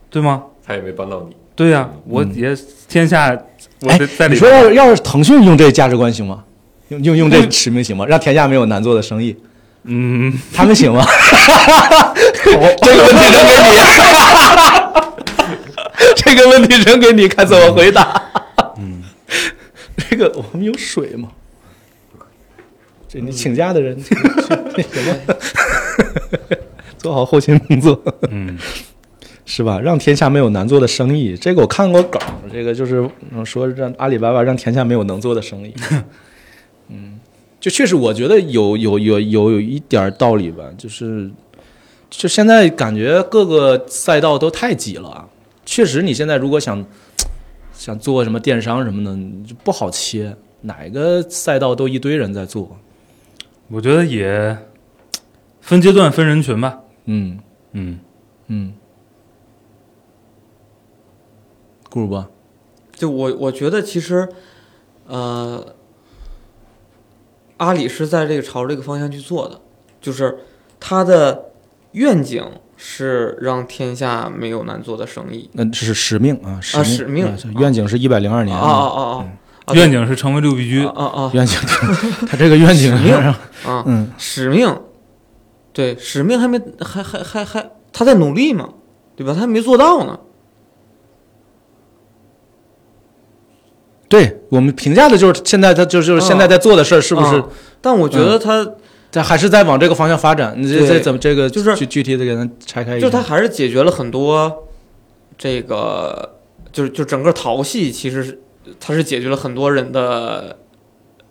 对吗？他也没帮到你。对呀，我也天下我哎在在，里你说要是要是腾讯用这价值观行吗？用用用这使命行吗？让天下没有难做的生意，嗯，他们行吗？这个问题扔给你，这个问题扔给你，看怎么回答。嗯，这个我们有水吗？这你请假的人，什么，做好后勤工作。嗯，是吧？让天下没有难做的生意，这个我看过梗，这个就是嗯说让阿里巴巴让天下没有能做的生意。嗯，就确实我觉得有有有有有一点儿道理吧，就是就现在感觉各个赛道都太挤了啊。确实，你现在如果想想做什么电商什么的，就不好切，哪个赛道都一堆人在做。我觉得也分阶段分人群吧。嗯嗯，嗯，顾主播，就我我觉得其实，呃，阿里是在这个朝这个方向去做的，就是他的愿景是让天下没有难做的生意。那这是使命啊，使命，使命啊愿景是一百零二年啊啊啊啊！啊愿景是成为六必居啊。啊啊愿景，他这个愿景使命是，啊！嗯，使命，对，使命还没还还还还他在努力嘛，对吧？他还没做到呢。对我们评价的就是现在他就就是现在在做的事儿，是不是啊？但我觉得他在还是在往这个方向发展？你这这怎么这个就是具具体的给他拆开一下？就他还是解决了很多这个，就是就整个淘系其实是它是解决了很多人的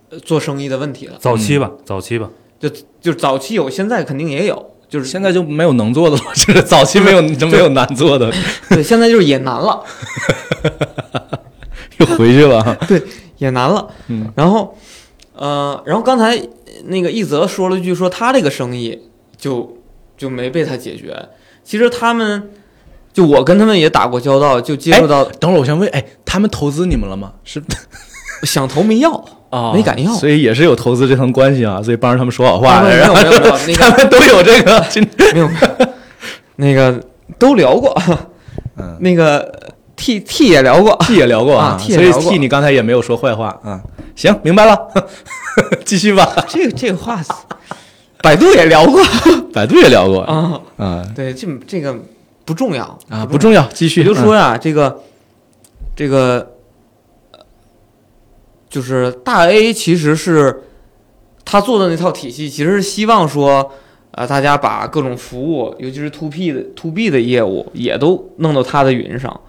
呃做生意的问题了。早期吧，早期吧，就就早期有，现在肯定也有，就是现在就没有能做的了，就是早期没有就 没有难做的，对，现在就是也难了，又回去了。对也难了。嗯，然后呃，然后刚才那个一泽说了一句，说他这个生意就就没被他解决。其实他们就我跟他们也打过交道，就接触到等会儿我想问，哎，他们投资你们了吗？是 想投没要，啊没敢要所以也是有投资这层关系啊，所以帮着他们说好话的，没有然后没有没有那个他们都有这个，没有，那个都聊过，嗯那个 T T 也聊过，T 也聊过啊所以 T 你刚才也没有说坏话啊。行，明白了，继续吧。这个这个话，百度也聊过 百度也聊过啊。啊对，这这个不重要啊，不重要，继续。也就说呀，这个这个呃就是大 A 其实是他做的那套体系，其实是希望说。啊，大家把各种服务，尤其是 to P 的 to B 的业务，也都弄到他的云上，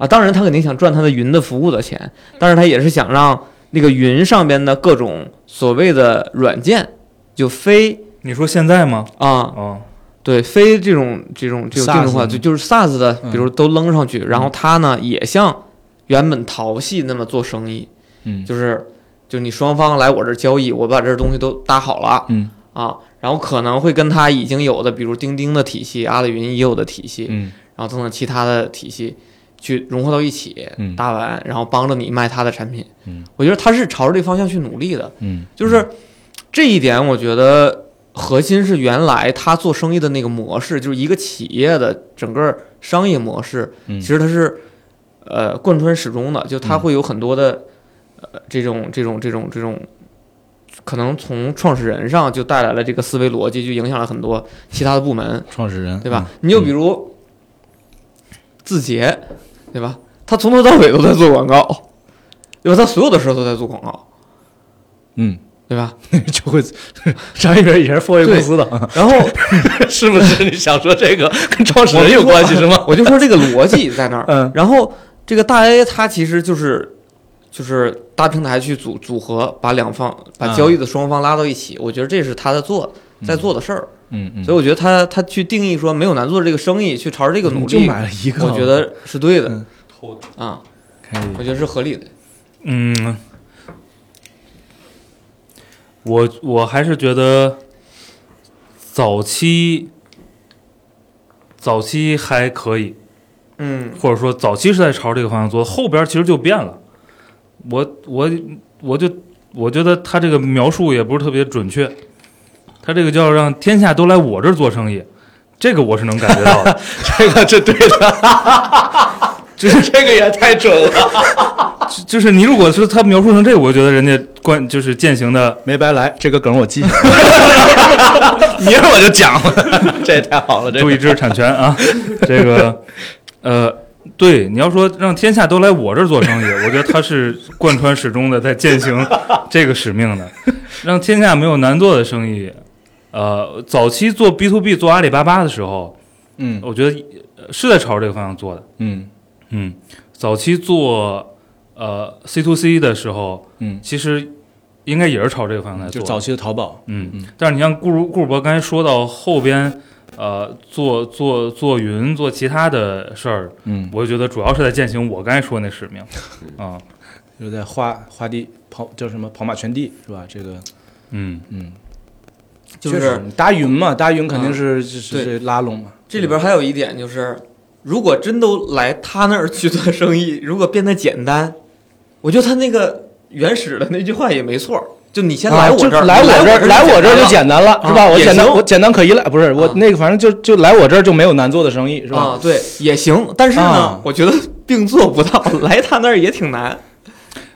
啊，当然他肯定想赚他的云的服务的钱，但是他也是想让那个云上边的各种所谓的软件，就非你说现在吗？啊，哦，对，非这种这种这种定制化，就就是 SaaS 的，嗯比如都扔上去，然后他呢也像原本淘系那么做生意，嗯就是就你双方来我这儿交易，我把这东西都搭好了嗯啊，然后可能会跟他已经有的，比如钉钉的体系、阿里云已有的体系，嗯然后等等其他的体系去融合到一起，嗯搭完，然后帮着你卖他的产品。嗯，我觉得他是朝着这方向去努力的，嗯，就是这一点，我觉得核心是原来他做生意的那个模式，就是一个企业的整个商业模式，嗯其实它是呃贯穿始终的，就它会有很多的呃这种这种这种这种。可能从创始人上就带来了这个思维逻辑，就影响了很多其他的部门。创始人对吧？？你就比如字节，对吧？他从头到尾都在做广告，对吧？他所有的事儿都在做广告，嗯，对吧？嗯 就会张一鸣以前是富卫公司的，啊然后 是不是？你想说这个跟创始人有关系是吗？我就说这个逻辑在那儿。嗯然后这个大 A 它其实就是就是大平台去组组合，把两方把啊交易的双方拉到一起。我觉得这是他在做在做的事儿。嗯嗯，所以我觉得他他去定义说没有难做这个生意，去朝着这个努力就力，买了一个，我觉得是对的。嗯我觉得是合理的。嗯，我我还是觉得早期早期还可以，嗯或者说早期是在朝这个方向做，后边其实就变了。我我我就我觉得他这个描述也不是特别准确，他这个叫让天下都来我这儿做生意，这个我是能感觉到的。这个这对的，这这个也太准了，就就是你如果是他描述成这个，我觉得人家关就是践行的没白来，这个梗我记。下来，明儿我就讲了，这也太好了，这个。注意知识产权啊，这个呃，对，你要说让天下都来我这儿做生意，我觉得他是贯穿始终的在践行这个使命的，让天下没有难做的生意。呃，早期做 B to B 做阿里巴巴的时候，嗯。我觉得呃是在朝这个方向做的。嗯。嗯，早期做呃 C to C 的时候，嗯，其实应该也是朝这个方向在做。就早期的淘宝，嗯嗯，但是你像顾如顾主播刚才说到后边，呃，做做做云做其他的事儿，嗯，我就觉得主要是在践行我刚才说的那使命。啊，就在花花地跑叫什么跑马圈地是吧？这个。嗯。嗯，就是搭云嘛，搭云肯定是是对是拉拢嘛，这里边还有一点就是，如果真都来他那儿去做生意，如果变得简单，我觉得他那个原始的那句话也没错，就你先来我这儿，啊来我这儿，来我这儿就简简单了，啊是吧？我简单，我简单可依赖，不是我啊那个，反正就就来我这儿就没有难做的生意，是吧？啊，对，也行。但是呢，啊我觉得并做不到，来他那儿也挺难。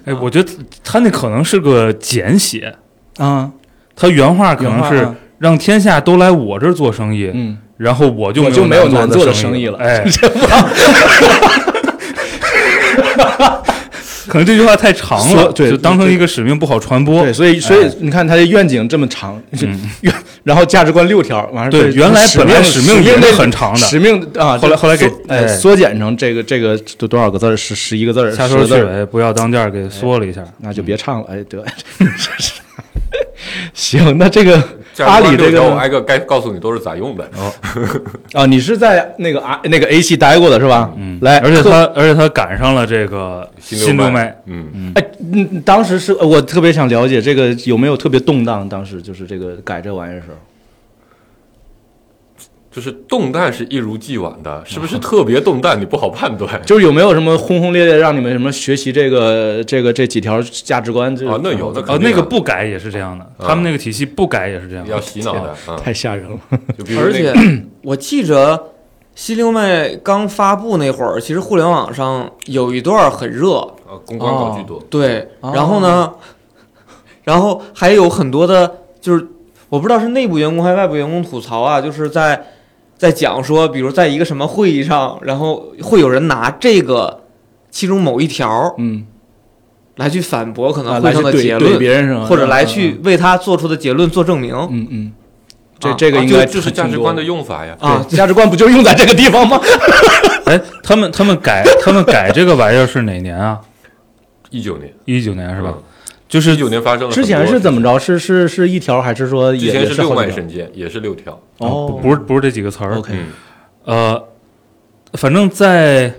哎，我觉得他那可能是个简写，啊，他原话可能是让天下都来我这儿做生意，嗯，然后我就我就没有难难做的生生意了。哎，可能这句话太长了，对就当成一个使命不好传播。对，所以所以哎你看他的愿景这么长，嗯。然后价值观六条，完了对原来本来使使命也很长的。使命啊，后来后来给哎。哎缩减成这个这个都多少个字儿？十十一个字儿，掐头去十个字儿，尾，不要当间儿给缩了一下。那就别唱了，哎得，行，那这个阿里这个挨个该告诉你都是咋用的。啊，你是在那个啊那个 A 系待过的是吧？嗯，来，而且他而且他赶上了这个新新六脉嗯，，嗯，哎，嗯，当时是我特别想了解这个有没有特别动荡？当时就是这个改这玩意儿的时候，就是动弹是一如既往的，是不是特别动弹你不好判断。就是有没有什么轰轰烈烈让你们什么学习这个这个这几条价值观？这啊那有的啊那个不改也是这样的，嗯他们那个体系不改也是这样要的。洗脑的，嗯，太吓人了。而且我记着西六妹刚发布那会儿，其实互联网上有一段很热，呃公关搞巨多，对，哦然后呢，然后还有很多的，就是我不知道是内部员工还是外部员工吐槽啊，就是在在讲说，比如在一个什么会议上，然后会有人拿这个其中某一条嗯，来去反驳可啊，能会上的结论，对别人是吧？或者来去为他做出的结论做证明嗯嗯，这这个应该就就是价值观的用法呀。啊。对价值观不就用在这个地方吗？哎，他们他们改他们改这个玩意儿是哪年啊？一九年一九年是吧？嗯就是一九年发生了之前是怎么着？是是是一条还是说之也是六脉神剑，也是六条。哦，不是不是这几个词儿。OK 嗯，呃，反正在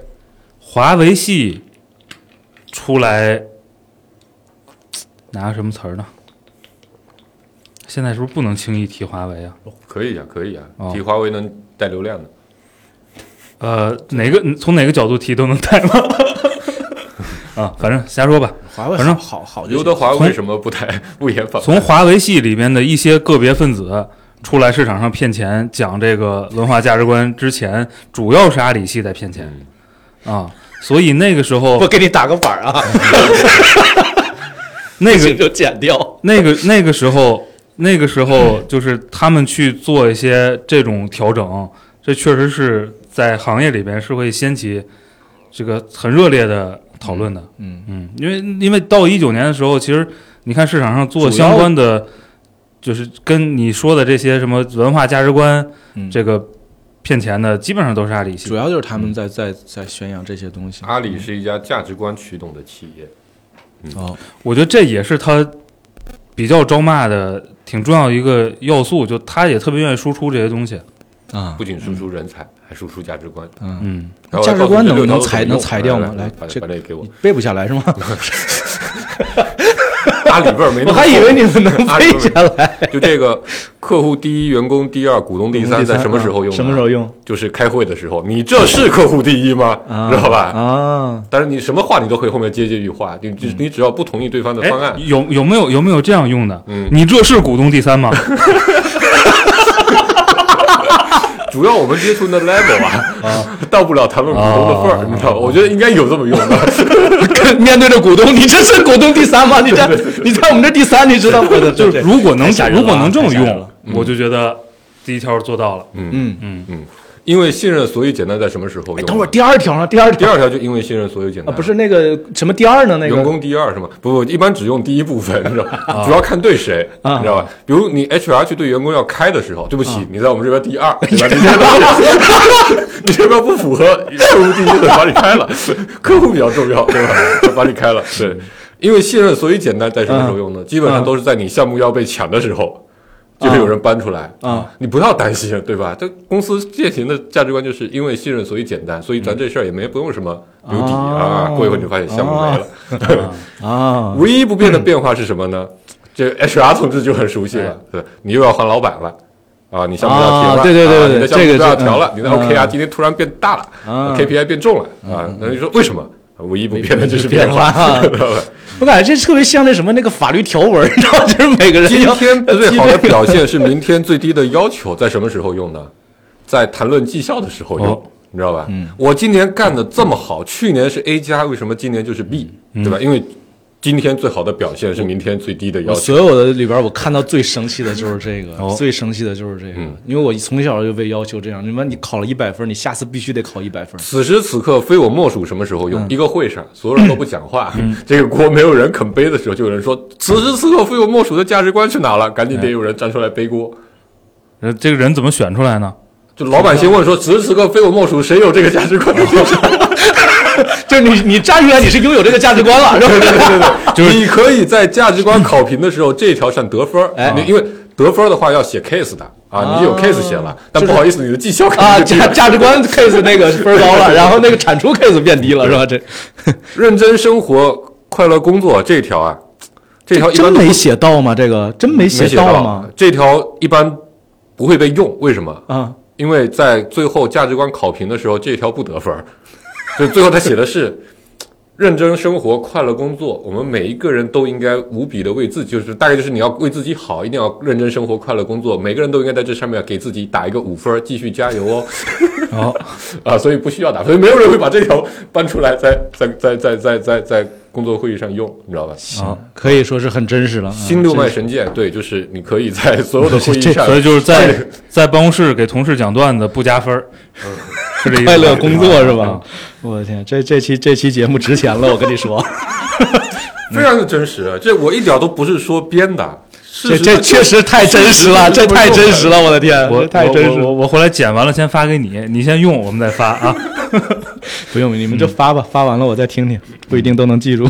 华为系出来拿个什么词儿呢？现在是不是不能轻易提华为啊？可以啊，可以呀哦，提华为能带流量的。呃，哪个从哪个角度提都能带吗？啊，反正瞎说吧。华为反正好好刘德华为什么不太不演反？从华为系里边的一些个别分子出来市场上骗钱，讲这个文化价值观之前，主要是阿里系在骗钱嗯啊。所以那个时候我，给你打个板儿啊 那个就剪掉。那个那个时候，那个时候就是他们去做一些这种调整，这确实是在行业里边是会掀起这个很热烈的讨论的。嗯嗯，因为因为到一九年的时候，其实你看市场上做相关的，就是跟你说的这些什么文化价值观嗯，这个骗钱的，基本上都是阿里系主。要就是他们在在在宣扬这些东西。阿里是一家价值观驱动的企业，哦，我觉得这也是他比较招骂的挺重要的一个要素，就他也特别愿意输出这些东西。啊不仅输出人才，还输出价值观。嗯，价值观能能裁能裁掉吗？来，把这把这个给我。背不下来是吗？阿里味儿没那么。我还以为你们能 背下来。就这个客户第一，员工第二，股东第三，在什么时候用？什么时候？用？就是开会的时候。你这是客户第一吗？啊知道吧？啊，但是你什么话你都可以后面接这句话，你只你只要不同意对方的哎方案，，有有没有有没有这样用的？嗯你这是股东第三吗？主要我们接触的 level 啊，到不了他们股东的份儿，你知道吧？我觉得应该有这么用的。面对着股东，你这是股东第三吗？你这你在我们这第三，你知道吗？就是如果能如果能这么用我就觉得第一条做到了。嗯嗯嗯，因为信任，所以简单，在什么时候用？哎，等会儿第二条呢？第二条第二条就因为信任，所以简啊，单。不是那个什么第二呢？那个员工第二是吗？不不，一般只用第一部分，你知道吧？主要看对谁，啊你知道吧？比如你 HR 去对员工要开的时候，对不起，你在我们这边第二，对吧？你这边 你这边不符合客户第一的，把你开了。客户比较重要，对吧？把你开了，对。因为信任，所以简单，在什么时候用呢？基本上都是在你项目要被抢的时候。就会有人搬出来啊，你不要担心，对吧？这公司践行的价值观就是因为信任，所以简单，所以咱这事儿也没不用什么留底啊。过一会儿你就发现项目没了。啊，唯一不变的变化是什么呢？这 HR 同志就很熟悉了，对，你又要换老板了。啊，你项目要调了，啊对对对你的项目这个是要调了，嗯你的 OKR 今天突然变大了啊，KPI 变重了啊，那你说为什么？唯一不变的就是变化，变化 知道吧？我感觉这特别像那什么那个法律条文，你知道，就是每个人今天 最好的表现是明天最低的要求，在什么时候用呢？在谈论绩效的时候用，哦你知道吧？我今年干的这么好，去年是 A 加，为什么今年就是 B？、对吧？因为今天最好的表现是明天最低的要求。所有的里边，我看到最生气的就是这个，哦最生气的就是这个，嗯因为我从小就被要求这样，你们你考了一百分，你下次必须得考一百分。此时此刻，非我莫属。什么时候用？嗯一个会上，所有人都不讲话，这个锅没有人肯背的时候，就有人说：“此时此刻，非我莫属的价值观去哪了？”赶紧得有人站出来背锅。呃这个人怎么选出来呢？就老百姓问说：“此时此刻，非我莫属，谁有这个价值观？” 就是你你站出来，你是拥有这个价值观了，是吧？对对对对，就是你可以在价值观考评的时候这一条算得分儿，哎你因为得分儿的话要写 case 的啊，你有 case 写了，但不好意思，你的绩效啊，价。价值观 case 那个分高了，然后那个产出 case 变低了，是吧？这认真生活，快乐工作这条啊，这条真没写到吗？这个真没写到吗？？这条一般不会被用，为什么？啊，因为在最后价值观考评的时候，这条不得分儿，就最后他写的是。认真生活，快乐工作。我们每一个人都应该无比的为自己，就是大概就是你要为自己好，一定要认真生活，快乐工作。每个人都应该在这上面给自己打一个五分儿，继续加油哦。哦，啊，所以不需要打分，没有人会把这条搬出来在在在在在在在工作会议上用，你知道吧？啊，可以说是很真实了。啊新六脉神剑，对，就是你可以在所有的 会议上，所以就是在在办公室给同事讲段子不加分儿，快乐工作是吧啊？我的天，这这期这期节目值钱了，我跟你说，非常的真实。这我一点都不是说编的，这这确实太真实了，这太真实了，我的天，我太真实了。我我我回来剪完了先发给你，你先用，我们再发啊。不用，你们就发吧，发完了我再听听，不一定都能记住。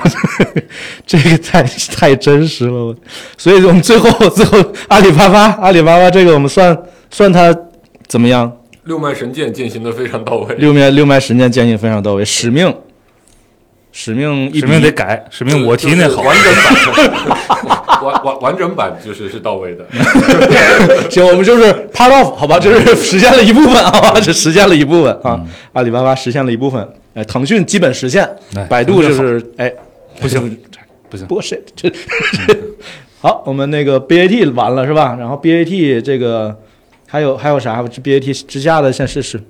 这个太太真实了，所以我们最后最后阿里巴巴阿里巴巴这个我们算算它怎么样？六脉神剑进行的非常到位。六脉六脉神剑建议非常到位，使命使命一使命得改，使命我提那好。完整版，完完完整版就是是到位的。行，我们就是 part of 好吧，就是实现了一部分，好吧，这实现了一部分啊。阿里巴巴实现了一部分，哎，腾讯基本实现哎，百度就是哎不行，不行，bullshit，这这 好，我们那个 BAT 完了是吧？然后 BAT 这个还有还有啥？BAT 之下的现在是是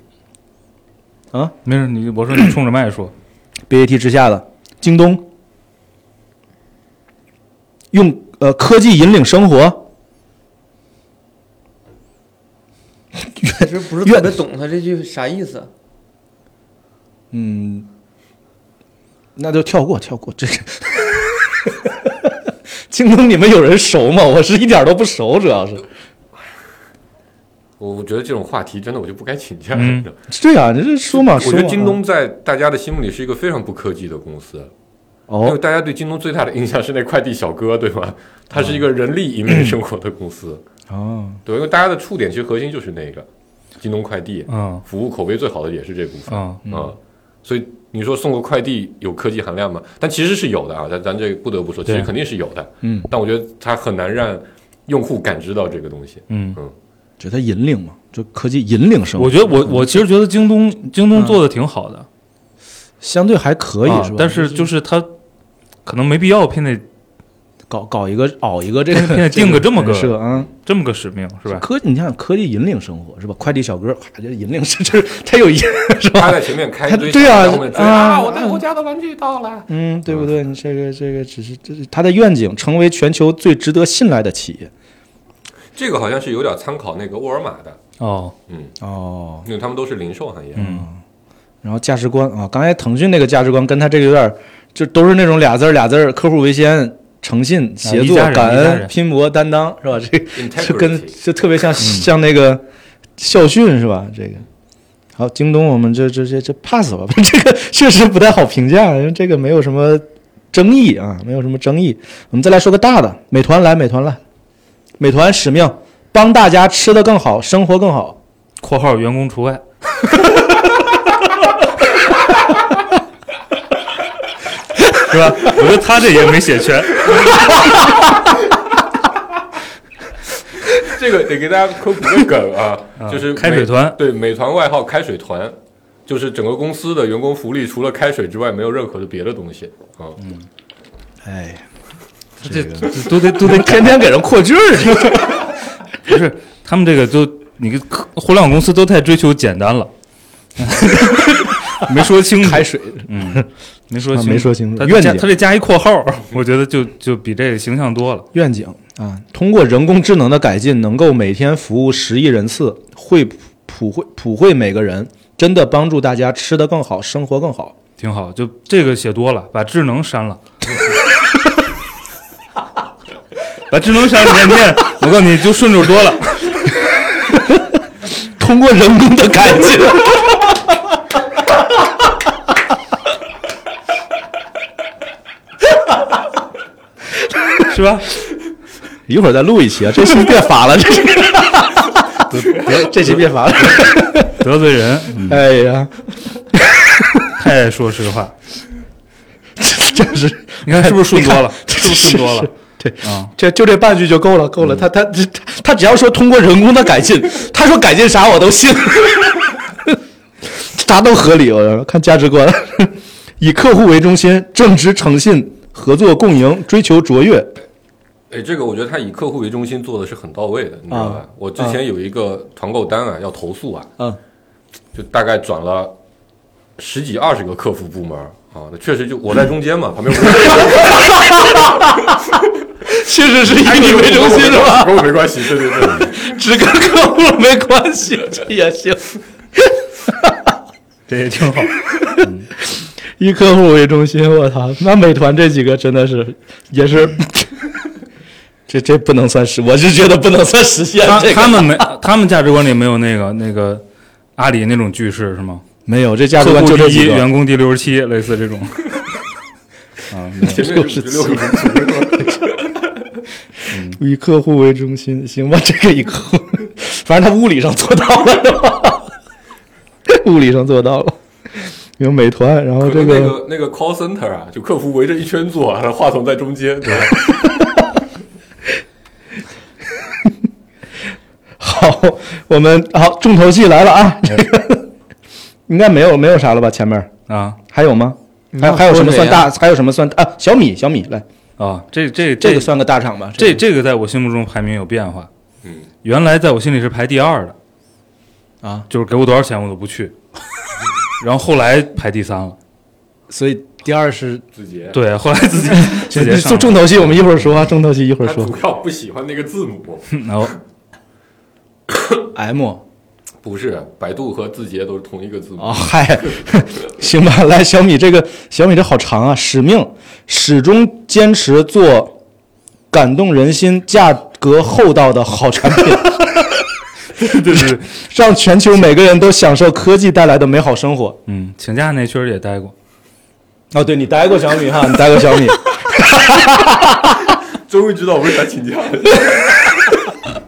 啊没事，你我说你冲着麦说，，BAT 之下的京东用呃科技引领生活，确实不是特别懂他这句啥意思。嗯，那就跳过跳过这个。京东，你们有人熟吗？我是一点都不熟，主要是。我觉得这种话题真的我就不该请假。对啊，你这说嘛，说嘛我觉得京东在大家的心目里是一个非常不科技的公司，因为哦，大家对京东最大的印象是那快递小哥，对吧？他是一个人力引领生活的公司，哦，对，因为大家的触点其实核心就是那个。京东快递，嗯。服务口碑最好的也是这部分。啊、嗯。所以你说送个快递有科技含量吗？但其实是有的啊，咱咱这不得不说，其实肯定是有的。嗯，但我觉得它很难让用户感知到这个东西。嗯。嗯，就它引领嘛，就科技引领生活。我觉得我我其实觉得京东京东做的挺好的，相对还可以、是吧？啊但是就是它可能没必要偏得搞搞一个熬一个这个偏得定个这么个 啊，这么个使命是吧？科你看科技引领生活是吧？快递小哥啪就引领是 就是他有一 是吧？他在前面开对啊啊啊，我的我家的玩具到了。嗯，对不对？你这个这个只是这是他的愿景，成为全球最值得信赖的企业。这个好像是有点参考那个沃尔玛的，哦，嗯，哦，因为他们都是零售行业。嗯，然后价值观啊，刚才腾讯那个价值观跟他这个有点儿，就都是那种俩字儿俩字儿，客户为先，诚信、协作、感恩、拼搏、担当，是吧？这就跟就特别像、像那个校训是吧？这个。好，京东我们这这这这 pass 吧，这个确实不太好评价，因为这个没有什么争议啊，没有什么争议。我们再来说个大的，美团来，美团来，美团使命帮大家吃得更好，生活更好。（括号员工除外 ）是吧？我觉得他这也没写全。这个得给大家科普个梗啊，就是开水团对，美团外号开水团，就是整个公司的员工福利除了开水之外，没有任何的别的东西啊。嗯哎，这这都得都得天天给人扩句儿，不是他们这个都你个互联网公司都太追求简单了，没说清楚，开水。嗯，没说啊清，没说清楚他愿景他这加一括号，我觉得就就比这个形象多了。愿景啊，通过人工智能的改进，能够每天服务十亿人次，惠普惠普惠每个人，真的帮助大家吃得更好，生活更好。挺好，就这个写多了，把智能删了，把智能删了念念，我告诉你就顺溜多了。通过人工的改进，是吧？一会儿再录一期啊，这期别发了，这期 别这期别发了。得罪人，嗯哎呀，太说实话，真是你看是不是顺多了？是不是顺多了？对啊，这就这半句就够了，够了。他他他他只要说通过人工的改进，他说改进啥我都信，啥都合理。我看价值观，以客户为中心，正直诚信，合作共赢，追求卓越。哎，这个我觉得他以客户为中心做的是很到位的，你知道吧？啊我之前有一个团购单啊，要投诉啊，嗯，就大概转了十几二十个客服部门啊，那确实就我在中间嘛，旁边 我确实是以你为中心是吧？跟我没关系，对对对，只跟客户没关系，这也行。这也挺好。以客户为中心，我操，那美团这几个真的是也是，这这不能算实，我是觉得不能算实现他这个。他们没，他们价值观里没有那个那个阿里那种句式是吗？没有这价值观就这几个。员工第六十七，类似这种。啊，没有前面是六个以客户为中心，行吧？这个以客户，反正他物理上做到了，是吧？物理上做到了。有美团，然后这个那个那个 call center 啊，就客服围着一圈坐啊，话筒在中间，对吧？好，我们好重头戏来了啊！这个 应该没有没有啥了吧？前面啊还有吗？还要还有什么算大？还有什么算啊？小米，小米来，啊，这这这个算个大厂吧？这这个在我心目中排名有变化。嗯，原来在我心里是排第二的，啊，就是给我多少钱我都不去。然后后来排第三了，所以第二是字节，对，后来自己自己上重重头戏，我们一会儿说啊，重头戏一会儿说。他主要不喜欢那个字母，然 后 M 不是百度和字节都是同一个字母。啊，嗨，行吧，来小米这个小米这好长啊，使命始终坚持做感动人心、价格厚道的好产品，对对对，让全球每个人都享受科技带来的美好生活。嗯，请假那确实也待过。哦，对你待过小米哈，你待过小米，终于知道我为啥请假了。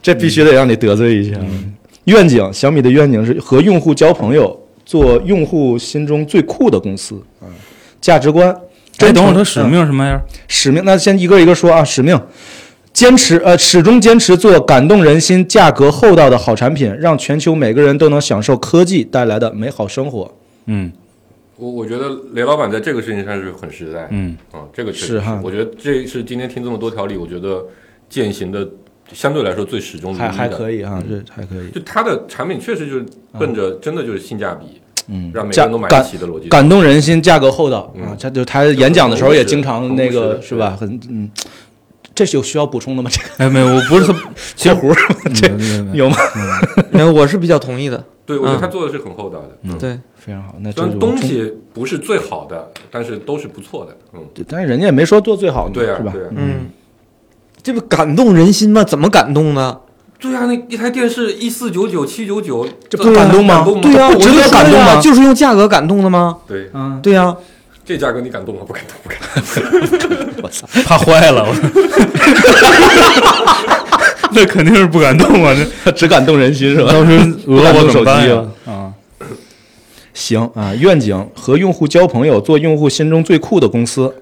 这必须得让你得罪一下。愿景，小米的愿景是和用户交朋友，做用户心中最酷的公司啊。价值观，哎，真诚等会儿他使嗯命什么玩意儿？使命，那先一个一个说啊。使命，坚持呃始终坚持做感动人心、价格厚道的好产品，让全球每个人都能享受科技带来的美好生活。嗯我我觉得雷老板在这个事情上是很实在，嗯，啊，这个确实是哈我觉得这是今天听这么多条理，我觉得践行的相对来说最始终还还可以啊，这还可以。就它的产品确实就是奔着真的就是性价比，嗯让每个人都买得起的逻辑。感动人心，价格厚道啊嗯！他就他演讲的时候也经常那个是吧？很嗯，这是有需要补充的吗？这个哎，没有，我不是特截胡这这有吗？没有，我是比较同意的。对，我觉得嗯他做的是很厚道的。嗯，对，非常好，那东西不是最好的，但是都是不错的。嗯，对但是人家也没说做最好的，对啊，是吧？对啊，嗯，这不感动人心吗？怎么感动呢？对啊，那一台电视一四九九、七九九，这不感动吗对呀、不值得我就说感动呀吗就是用价格感动的吗？对，嗯，对呀、这价格你感动吗？不感动，不感动。我操，怕坏了，那肯定是不敢动啊！这只感动人心是吧？当时讹我怎么办呀不敢动手？啊，行啊，愿景和用户交朋友，做用户心中最酷的公司。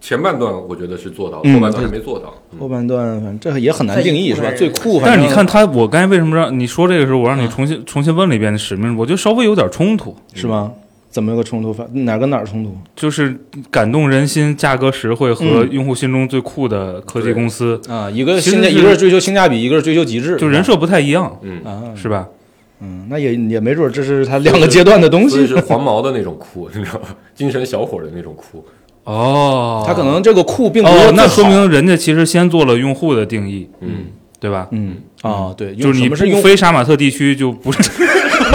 前半段我觉得是做到，嗯后半段还没做到。嗯后半段反正这也很难定义是吧？最酷，但是你看他，我刚才为什么让你说这个时候，我让你重新重新问了一遍的使命，我觉得稍微有点冲突，是吗？怎么有个冲突？反哪儿跟哪儿冲突？就是感动人心、价格实惠和嗯用户心中最酷的科技公司，啊，一个性价，一个是追求性价比，一个是追求极致，就人设不太一样，嗯，啊，是吧？嗯，那也也没准儿这是他两个阶段的东西。所以是黄毛的那种酷，你知道吧？精神小伙的那种酷。哦，他可能这个库并不是哦，那说明人家其实先做了用户的定义，嗯，对吧？嗯。啊，对，就是你不是用非杀马特地区就不是，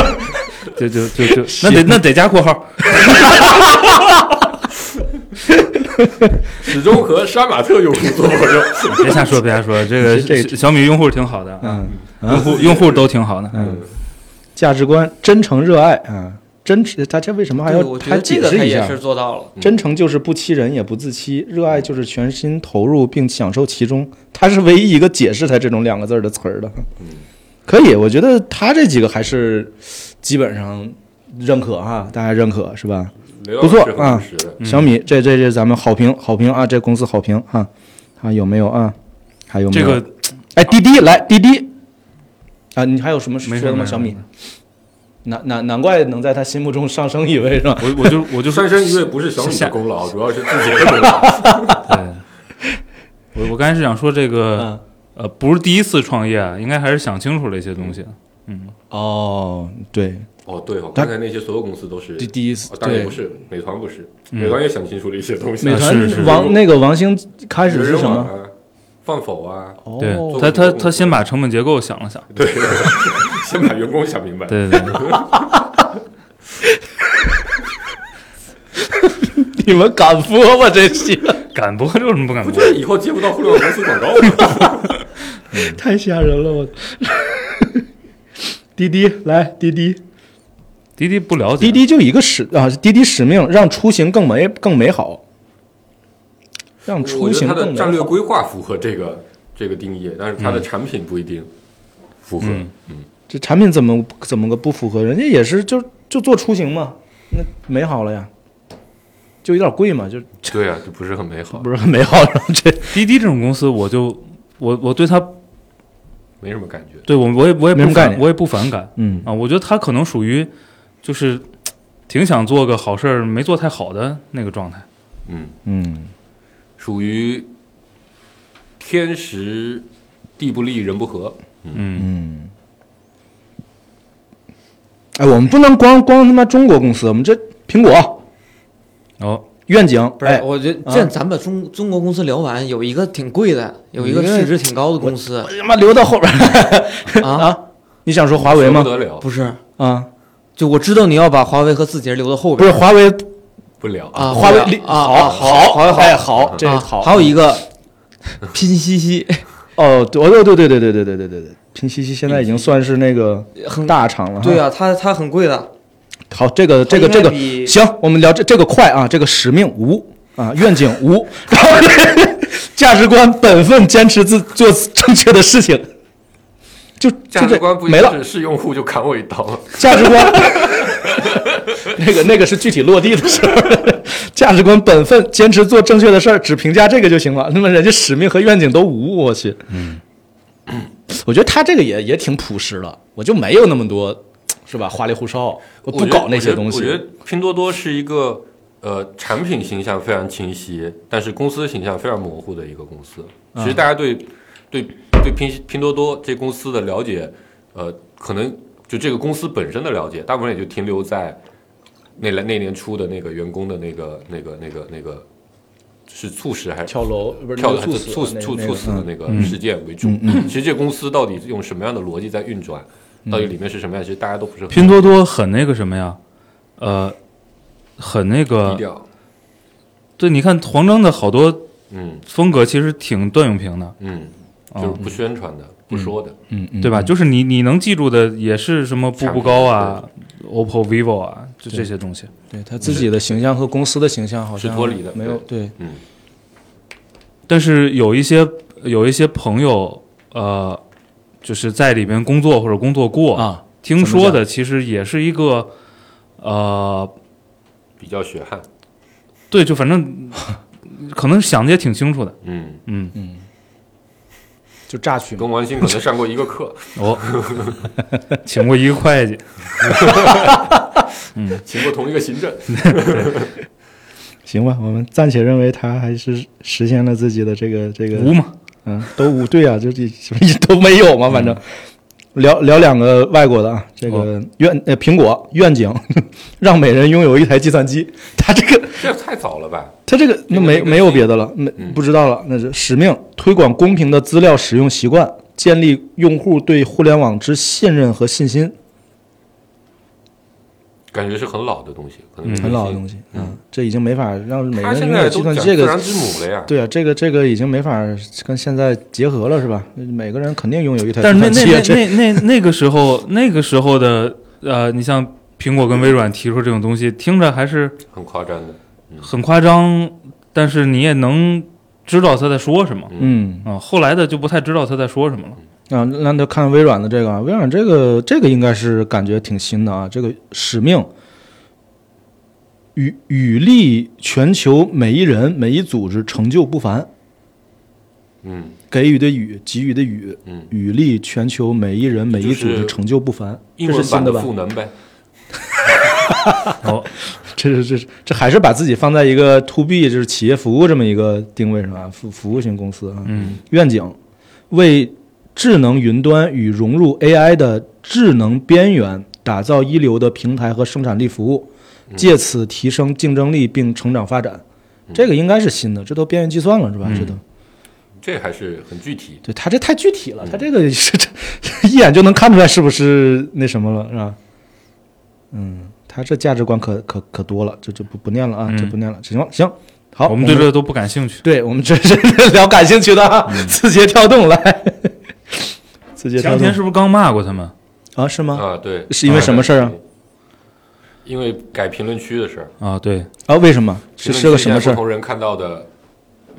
就就就就那得那得加括号，始终和杀马特用户做朋友。别瞎说别瞎说，这个这小小米用户挺好的，啊嗯。用户用户都挺好的，嗯，价值观真诚热爱啊，真诚，他这为什么还，要还我觉得这解释一下个他也是？做到了。真诚就是不欺人也不自欺，热爱就是全心投入并享受其中。他是唯一一个解释他这种两个字的词儿的。可以，我觉得他这几个还是基本上认可哈，大家认可是吧？不错师很务实的嗯小米这这这咱们好评好评啊，这公司好评哈，啊有没有啊？还有没有？这个哎，滴滴来滴滴啊，你还有什么说的吗？没事没事小米，难难难怪能在他心目中上升一位是吧？我我就我就上升一位不是小米的功劳，主要是自己的功劳。对，我我刚才是想说这个嗯，呃，不是第一次创业，啊应该还是想清楚了一些东西。嗯，哦，对，哦，对哦，刚才那些所有公司都是第第一次哦当然对不是，美团不是，嗯美团也想清楚了一些东西。美团是是王那个王兴开始是什么？放否啊？哦对他他他先把成本结构想了想，对，先把员工想明白。对对对，你们敢播吗？这戏敢播有什么不敢播不觉？得以后接不到互联网公司广告吗？太吓人了，我。滴滴来，滴滴，滴滴不了解，滴滴就一个使啊，滴滴使命让出行更美更美好，让出觉得它的行更美好。战略规划符合这个这个定义，但是它的产品不一定符合。嗯这产品怎么怎么个不符合？人家也是就就做出行嘛，那美好了呀，就有点贵嘛，就 对啊，就不是很美好，不是很美好。然后这 滴滴这种公司，我就我我对它没什么感觉。对我我也我也不没什么概念反我也不反感嗯啊，我觉得他可能属于就是挺想做个好事儿，没做太好的那个状态。嗯，嗯，属于天时地不利人不和。嗯嗯，哎，我们不能光光他妈中国公司，我们这苹果。哦，愿景，不是，哎，我觉得啊。这咱们中中国公司聊完，有一个挺贵的，有一个市值挺高的公司。他妈留到后边啊，啊！你想说华为吗？不得了，不是，啊，就我知道你要把华为和字节留到后边不是华为，不聊啊，华为啊好好好好哎好，这啊好，还有一个拼夕夕，哦，对，对对对对对对对对对对，拼夕夕现在已经算是那个大厂了。对，啊，它它很贵的，好，这个这个这个行，我们聊这这个快啊，这个使命无啊，愿景无，然后价值观本分，坚持自做正确的事情。就价就这值观不没了，是是用户就砍我一刀了？价值观，那个那个是具体落地的事儿。价值观、本分，坚持做正确的事儿，只评价这个就行了。那么人家使命和愿景都无，我去。嗯，我觉得他这个也也挺朴实了，我就没有那么多，是吧？花里胡哨，我不搞那些东西。我觉得我觉得拼多多是一个呃产品形象非常清晰，但是公司形象非常模糊的一个公司。嗯其实大家对、对对拼拼多多这公司的了解，呃，可能就这个公司本身的了解，大部分也就停留在那来那年初的那个员工的那个那个那个那个是猝死还是跳楼不是猝死猝猝猝死的嗯那个事件为主。其实这个公司到底用什么样的逻辑在运转，到底里面是什么样，其实大家都不是很拼多多很那个什么呀，呃，很那低个，调。对，你看黄峥的好多嗯风格其实挺段永平的，嗯，就是不宣传的，不说的。嗯嗯，对吧？就是你你能记住的也是什么步步高啊、OPPO、vivo 啊，就这些东西。对他自己的形象和公司的形象好像是脱离的没有对，嗯。但是有一些有一些朋友，呃，就是在里边工作或者工作过，啊，听说的其实也是一个，呃，比较血汗。对，就反正 可能想的也挺清楚的。嗯。嗯，嗯，就榨取嘛。跟王鑫可能上过一个课，哦，请过一个会计，嗯 请过同一个行政。行吧，我们暂且认为他还是实现了自己的这个这个无嘛，嗯，都无对啊，就这都没有嘛，反正。聊聊两个外国的啊，这个愿呃苹果愿景，让每人拥有一台计算机。他这个这太早了吧？他这个那没那个没有别的了，没嗯不知道了。那是使命，推广公平的资料使用习惯，建立用户对互联网之信任和信心。感觉是很老的东西，可能嗯很老的东西，嗯，这已经没法让每个人拥有计算机这个自然之母了呀。对啊，这个这个已经没法跟现在结合了，是吧？每个人肯定拥有一台计但是那算机啊，这那那那那那个时候那个时候的呃，你像苹果跟微软提出这种东西，听着还是很夸张的。很夸张，但是你也能知道他在说什么。嗯。啊。后来的就不太知道他在说什么了。啊，那就看微软的这个啊，微软这个这个应该是感觉挺新的啊，这个使命。与与力全球每一人每一组织成就不凡，嗯。给予的予，给予的予，嗯，与力全球每一人每一组织成就不凡，英这是文版的新的吧？赋能呗。哦，这是这是这还是把自己放在一个 to B 就是企业服务这么一个定位上啊，服服务型公司啊。嗯，愿景为智能云端与融入 AI 的智能边缘打造一流的平台和生产力服务，借此提升竞争力并成长发展。这个应该是新的，这都边缘计算了是吧？嗯这都这还是很具体。对他这太具体了，他这个是这 一眼就能看出来是不是那什么了是吧？嗯，他这价值观可可可多了，这就不不念了啊，嗯这不念了。行行，好，我们对这都不感兴趣。对我们这是 聊感兴趣的啊，字节跳动来，字节跳动前天是不是刚骂过他们？啊？是吗？啊，对，是因为什么事儿啊？因为改评论区的事儿，啊，对，啊？为什么？是评论是个什么事儿？区现在不同人看到的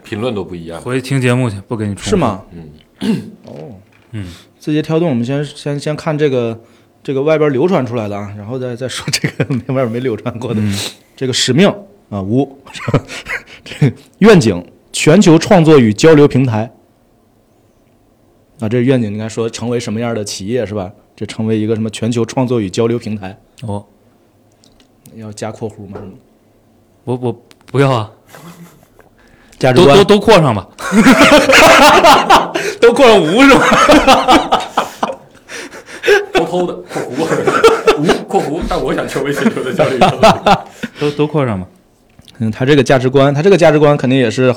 评论都不一样。回去听节目去，不给你重复是？吗？嗯，字节跳动，我们先先先看这个这个外边流传出来的啊，然后再再说这个 外边没流传过的、这个使命啊，无 这个愿景，全球创作与交流平台啊，这愿景应该说成为什么样的企业是吧？这成为一个什么全球创作与交流平台，哦，要加括弧吗？我我不要啊，价值观都都都括上吧。都括上无是吧？偷偷的 括弧，无括弧，但我想成为全球的交流平台。都都括上吧。嗯，他这个价值观，他这个价值观肯定也是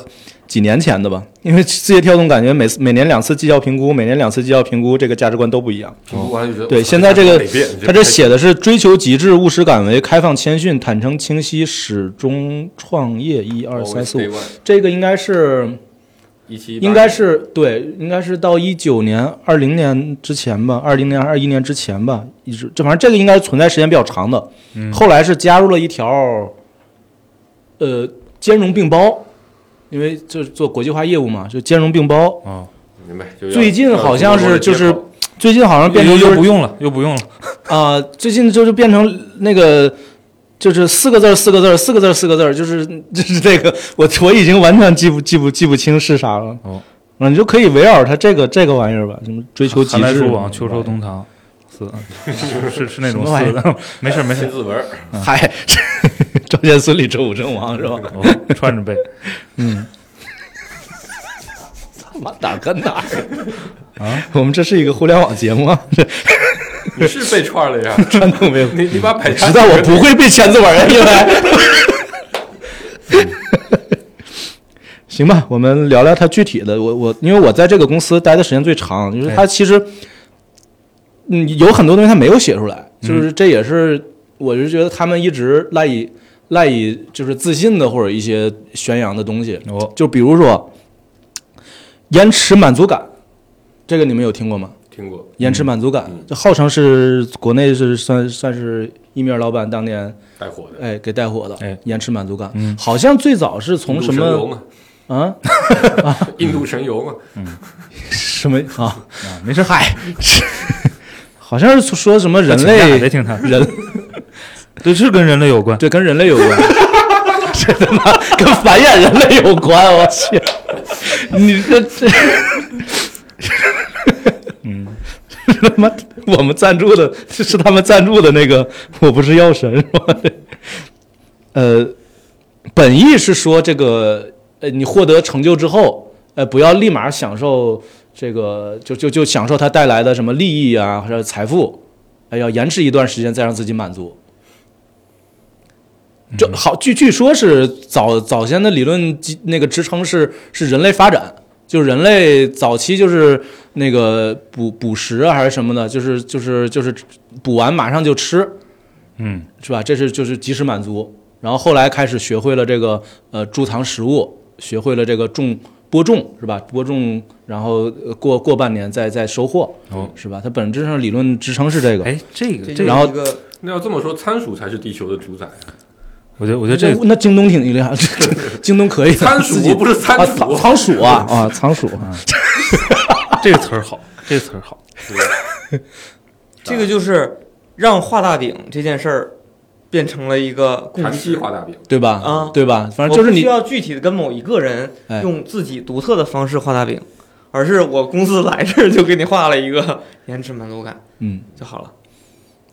几年前的吧？因为字节跳动感觉每次每年两次绩效评估，每年两次绩效评估，这个价值观都不一样。评估完就觉得对，现在这个他这写的是追求极致、务实敢为、开放谦逊、坦诚清晰、始终创业，一二三四五，这个应该是一七应该是对，应该是到一九年、二零年之前吧，二零年、二一年之前吧，一直这反正这个应该是存在时间比较长的。后来是加入了一条，呃，兼容并包，因为就是做国际化业务嘛，就兼容并包。哦，明白。最近好像是就是最近好像变又成就是又不用了，又不用了。啊、最近就是变成那个，就是四个字儿四个字儿四个字儿四个字儿，就是就是这个，我我已经完全记不记不记不清是啥了。哦，啊，你就可以围绕它这个这个玩意儿吧，什么追求极致，暑往，秋收冬藏，四 是是是那种四的，没事没事新，字文儿，嗨，赵钱孙李周武郑王是吧？哦串着背。他妈哪儿跟哪儿啊？我们这是一个互联网节目啊，这 你是被串了呀？传统没有。你你把百家知道我不会背千字文儿，因为。行吧，我们聊聊它具体的。我我因为我在这个公司待的时间最长，就是它其实，嗯，有很多东西它没有写出来，就是这也是我就觉得他们一直赖以赖以就是自信的或者一些宣扬的东西。哦，就比如说延迟满足感，这个你们有听过吗？听过，延迟满足感嗯，这号称是国内是算算是一面老板当年带火的，哎给带火的，哎。延迟满足感，嗯。好像最早是从什么 啊？印度神游嘛，嗯。什么？啊，啊，没事，嗨，好像是说什么人类别听他，人对，是跟人类有关。对跟人类有关，这他妈跟繁衍人类有关，我去，你这这，嗯，他妈我们赞助的这是他们赞助的那个，我不是药神是吧？呃，本意是说这个，呃，你获得成就之后，呃，不要立马享受这个，就就就享受它带来的什么利益啊，或者财富，哎，要延迟一段时间再让自己满足。这好，据据说是早早先的理论基那个支撑是是人类发展，就是人类早期就是那个捕捕食啊还是什么的，就是就是就是捕完马上就吃，嗯，是吧？这是就是及时满足。然后后来开始学会了这个呃贮藏食物，学会了这个种播种是吧？播种，然后呃过过半年再再收获，哦是吧？它本质上理论支撑是这个。哎，这个这这个，然后个那要这么说，仓鼠才是地球的主宰啊。我觉得我觉得这那那京东挺厉害，京东可以仓鼠不是仓啊，鼠仓，仓鼠啊 啊，仓鼠啊，这个词儿好，这个词儿好。这个就是让画大饼这件事儿变成了一个共长期识。画大饼，对吧？啊对吧？反正就是你需要具体的跟某一个人哎用自己独特的方式画大饼，而是我公司来这儿就给你画了一个延迟满足感嗯，就好了。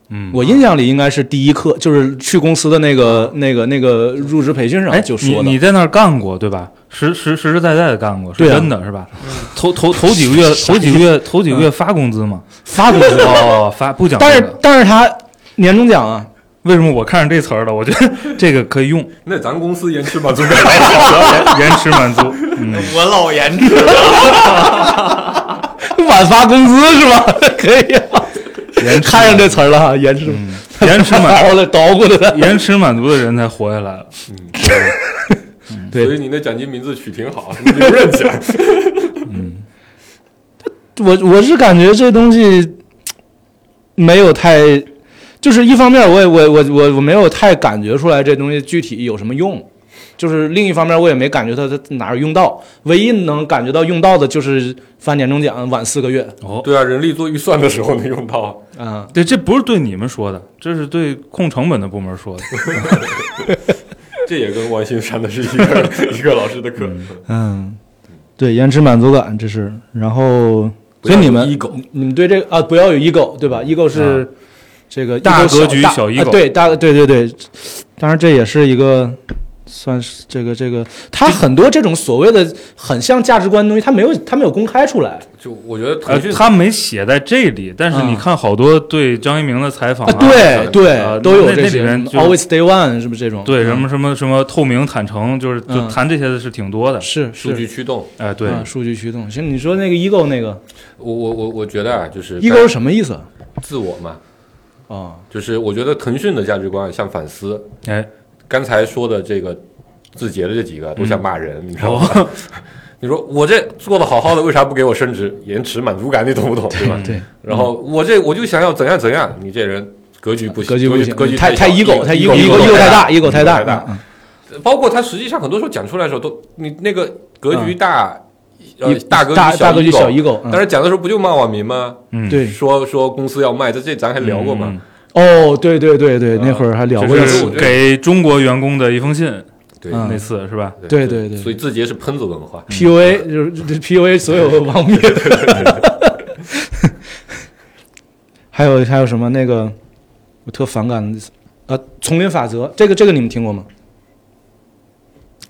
嗯，我印象里应该是第一课，就是去公司的那个那个那个入职培训哎上，就说的你你。在那儿干过对吧？实实实实在在的干过，是真的是吧？头头头几个月，头几个月，头几个月发工资吗？发工资，哦，发不讲但是这个。但是他年终奖啊，为什么我看上这词儿了？我觉得 这个可以用，那咱公司延迟满足感还好延延迟满足。嗯，我老延迟，晚发工资是吧？可以啊，延迟看上这词儿了哈，延迟嗯延迟满 我了捣鼓的。延迟满足的人才活下来了。对所以你那奖金名字取挺好，你认起来。嗯，我我是感觉这东西没有太，就是一方面我也我我我我没有太感觉出来这东西具体有什么用，就是另一方面我也没感觉它它哪儿用到，唯一能感觉到用到的就是发年终奖晚四个月。哦，对啊，人力做预算的时候能用到，啊、对，这不是对你们说的，这是对控成本的部门说的。这也跟王新上的是一个一个老师的课。嗯，对，延迟满足感这是，然后所以你们 ego 你们对这个啊不要有 ego 对吧？ego 是这个大格局小啊 ego 对大对对对，当然这也是一个。算是这个这个，他很多这种所谓的很像价值观的东西，他没有他没有公开出来。就我觉得呃腾讯，他没写在这里，但是你嗯看好多对张一鸣的采访啊，啊，对对呃，都有这些什么里面就 always day one 是不是这种？嗯对什么什么什么透明坦诚，就是就嗯。谈这些的是挺多的。是数据驱动，哎，对，啊数据驱动。其实，你说那个 ego 那个。我我我我觉得啊，就是 ego 是什么意思？自我嘛，哦，就是我觉得腾讯的价值观像反思，哎，刚才说的这个字节的这几个都想骂人，你知道吗？哦，你说我这做的好好的，为啥不给我升职？延迟满足感，你懂不懂？对吧？对，然后我这我就想要怎样怎样，你这人格局不行，格局不行，格局太太小 ego 太 ego ego ego 太大太，ego 太大太大。嗯包括他实际上很多时候讲出来的时候，都你那个格局大，呃大格局小大格局小嗯但是讲的时候不就骂网民吗？嗯，对，说说公司要卖，这这咱还聊过嘛？嗯哦，对对对对，那会儿还聊过一次，给中国员工的一封信，对嗯那次是吧？对对对所以字节是喷子文化。PUA 就是 PUA 所有网民。还有还有什么那个我特反感的呃丛林法则，这个这个你们听过吗？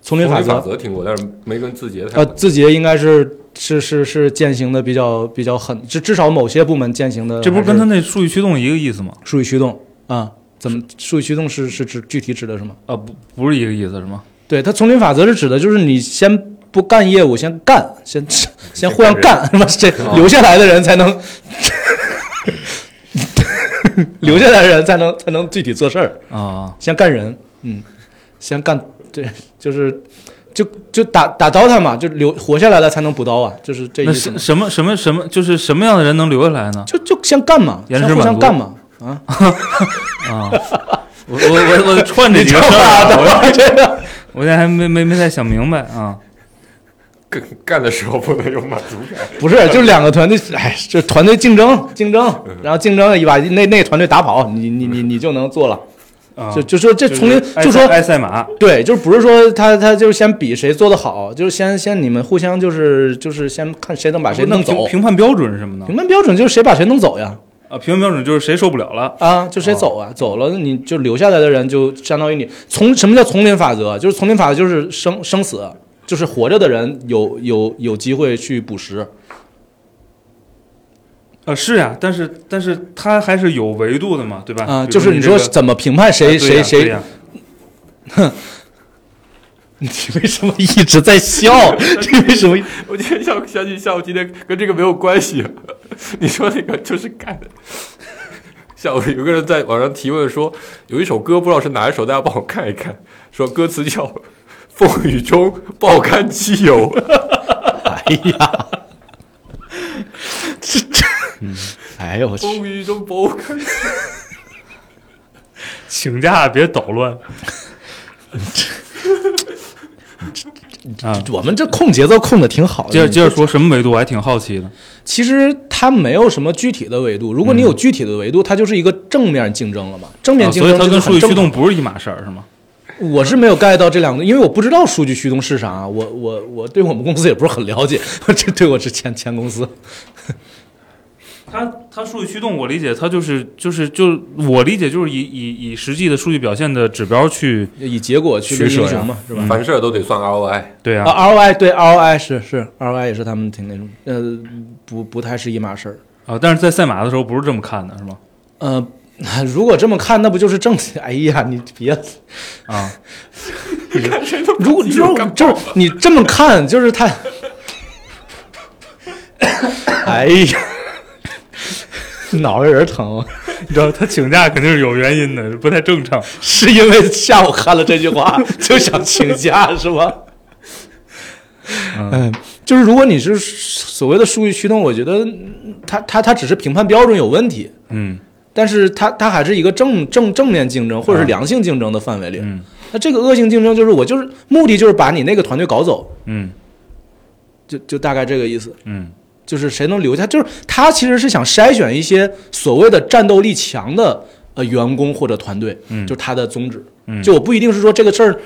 丛林法法则，听过，但是没跟字节太呃，字节应该是是是是践行的比较比较狠，至至少某些部门践行的，这不是跟他那数据驱动一个意思吗？数据驱动啊？怎么数据驱动是是指具体指的什么？啊，不不是一个意思是吗？对，它丛林法则是指的就是你先不干业务，先干，先 先互相干，是吧？这 留下来的人才能，留下来的人才能才能具体做事儿，啊，先干人，嗯，先干，对，就是就就打打 DOTA 嘛，就留活下来了才能补刀啊，就是这意思嘛。什什么什么什么，就是什么样的人能留下来呢？就就先干嘛，先互相干嘛，啊，啊，我我我我串着几个事儿啊，我这个 我现在还没没没太想明白啊。干干的时候不能有满足感。不是，就两个团队，哎，就团队竞争竞争，然后竞争一把那那个团队打跑，你你你你就能做了。啊就就说这丛林，就说爱赛马，对，就是不是说他他就是先比谁做的好，就是先先你们互相就是就是先看谁能把谁弄走评。评判标准是什么呢评？判标准就是谁把谁弄走呀，啊，评判标准就是谁受不了了。啊，就谁走啊，走了你就留下来的人就相当于你从什么叫丛林法则？就是丛林法则就是生生死，就是活着的人有有有机会去捕食。呃，是呀，但是但是它还是有维度的嘛，对吧？啊，就是你说怎么评判谁谁谁呀对呀你为什么一直在笑？你为什么？我今天下午想起下午今天跟这个没有关系。你说那个就是干的。下午有个人在网上提问说，有一首歌不知道是哪一首，大家帮我看一看。说歌词叫《风雨中爆肝机油 》。哎呀，这这，哎呦我去！风雨中爆干。请假别捣乱。啊，我们这控节奏控的挺好的。接着接着说什么维度，我还挺好奇的。其实它没有什么具体的维度。如果你有具体的维度，它就是一个正面竞争了嘛。正面啊竞争所以它跟数据驱动不是一码事儿，是吗？我是没有 get 到这两个，因为我不知道数据驱动是啥，我我我对我们公司也不是很了解，这对我是前前公司。它它数据驱动，我理解它就是就是就我理解就是以以以实际的数据表现的指标去以结果去论取舍呀英雄嘛，是吧？凡事都得算 ROI。对啊，啊，ROI 对 ROI 是是 ROI 也是他们挺那种，呃，不不太是一码事儿。啊，但是在赛马的时候不是这么看的，是吗？呃，如果这么看，那不就是正？哎呀，你别，啊，如果如果就是你这么看，就是他，哎呀，脑袋仁儿疼，你知道他请假肯定是有原因的，不太正常。是因为下午看了这句话就想请假是吗？嗯，就是如果你是所谓的数据驱动，我觉得他他他只是评判标准有问题，嗯但是他他还是一个正正正面竞争或者是良性竞争的范围里。嗯那这个恶性竞争就是我就是目的就是把你那个团队搞走，嗯就就大概这个意思。嗯就是谁能留下，就是他其实是想筛选一些所谓的战斗力强的呃员工或者团队，嗯。就是他的宗旨。嗯。就我不一定是说这个事儿，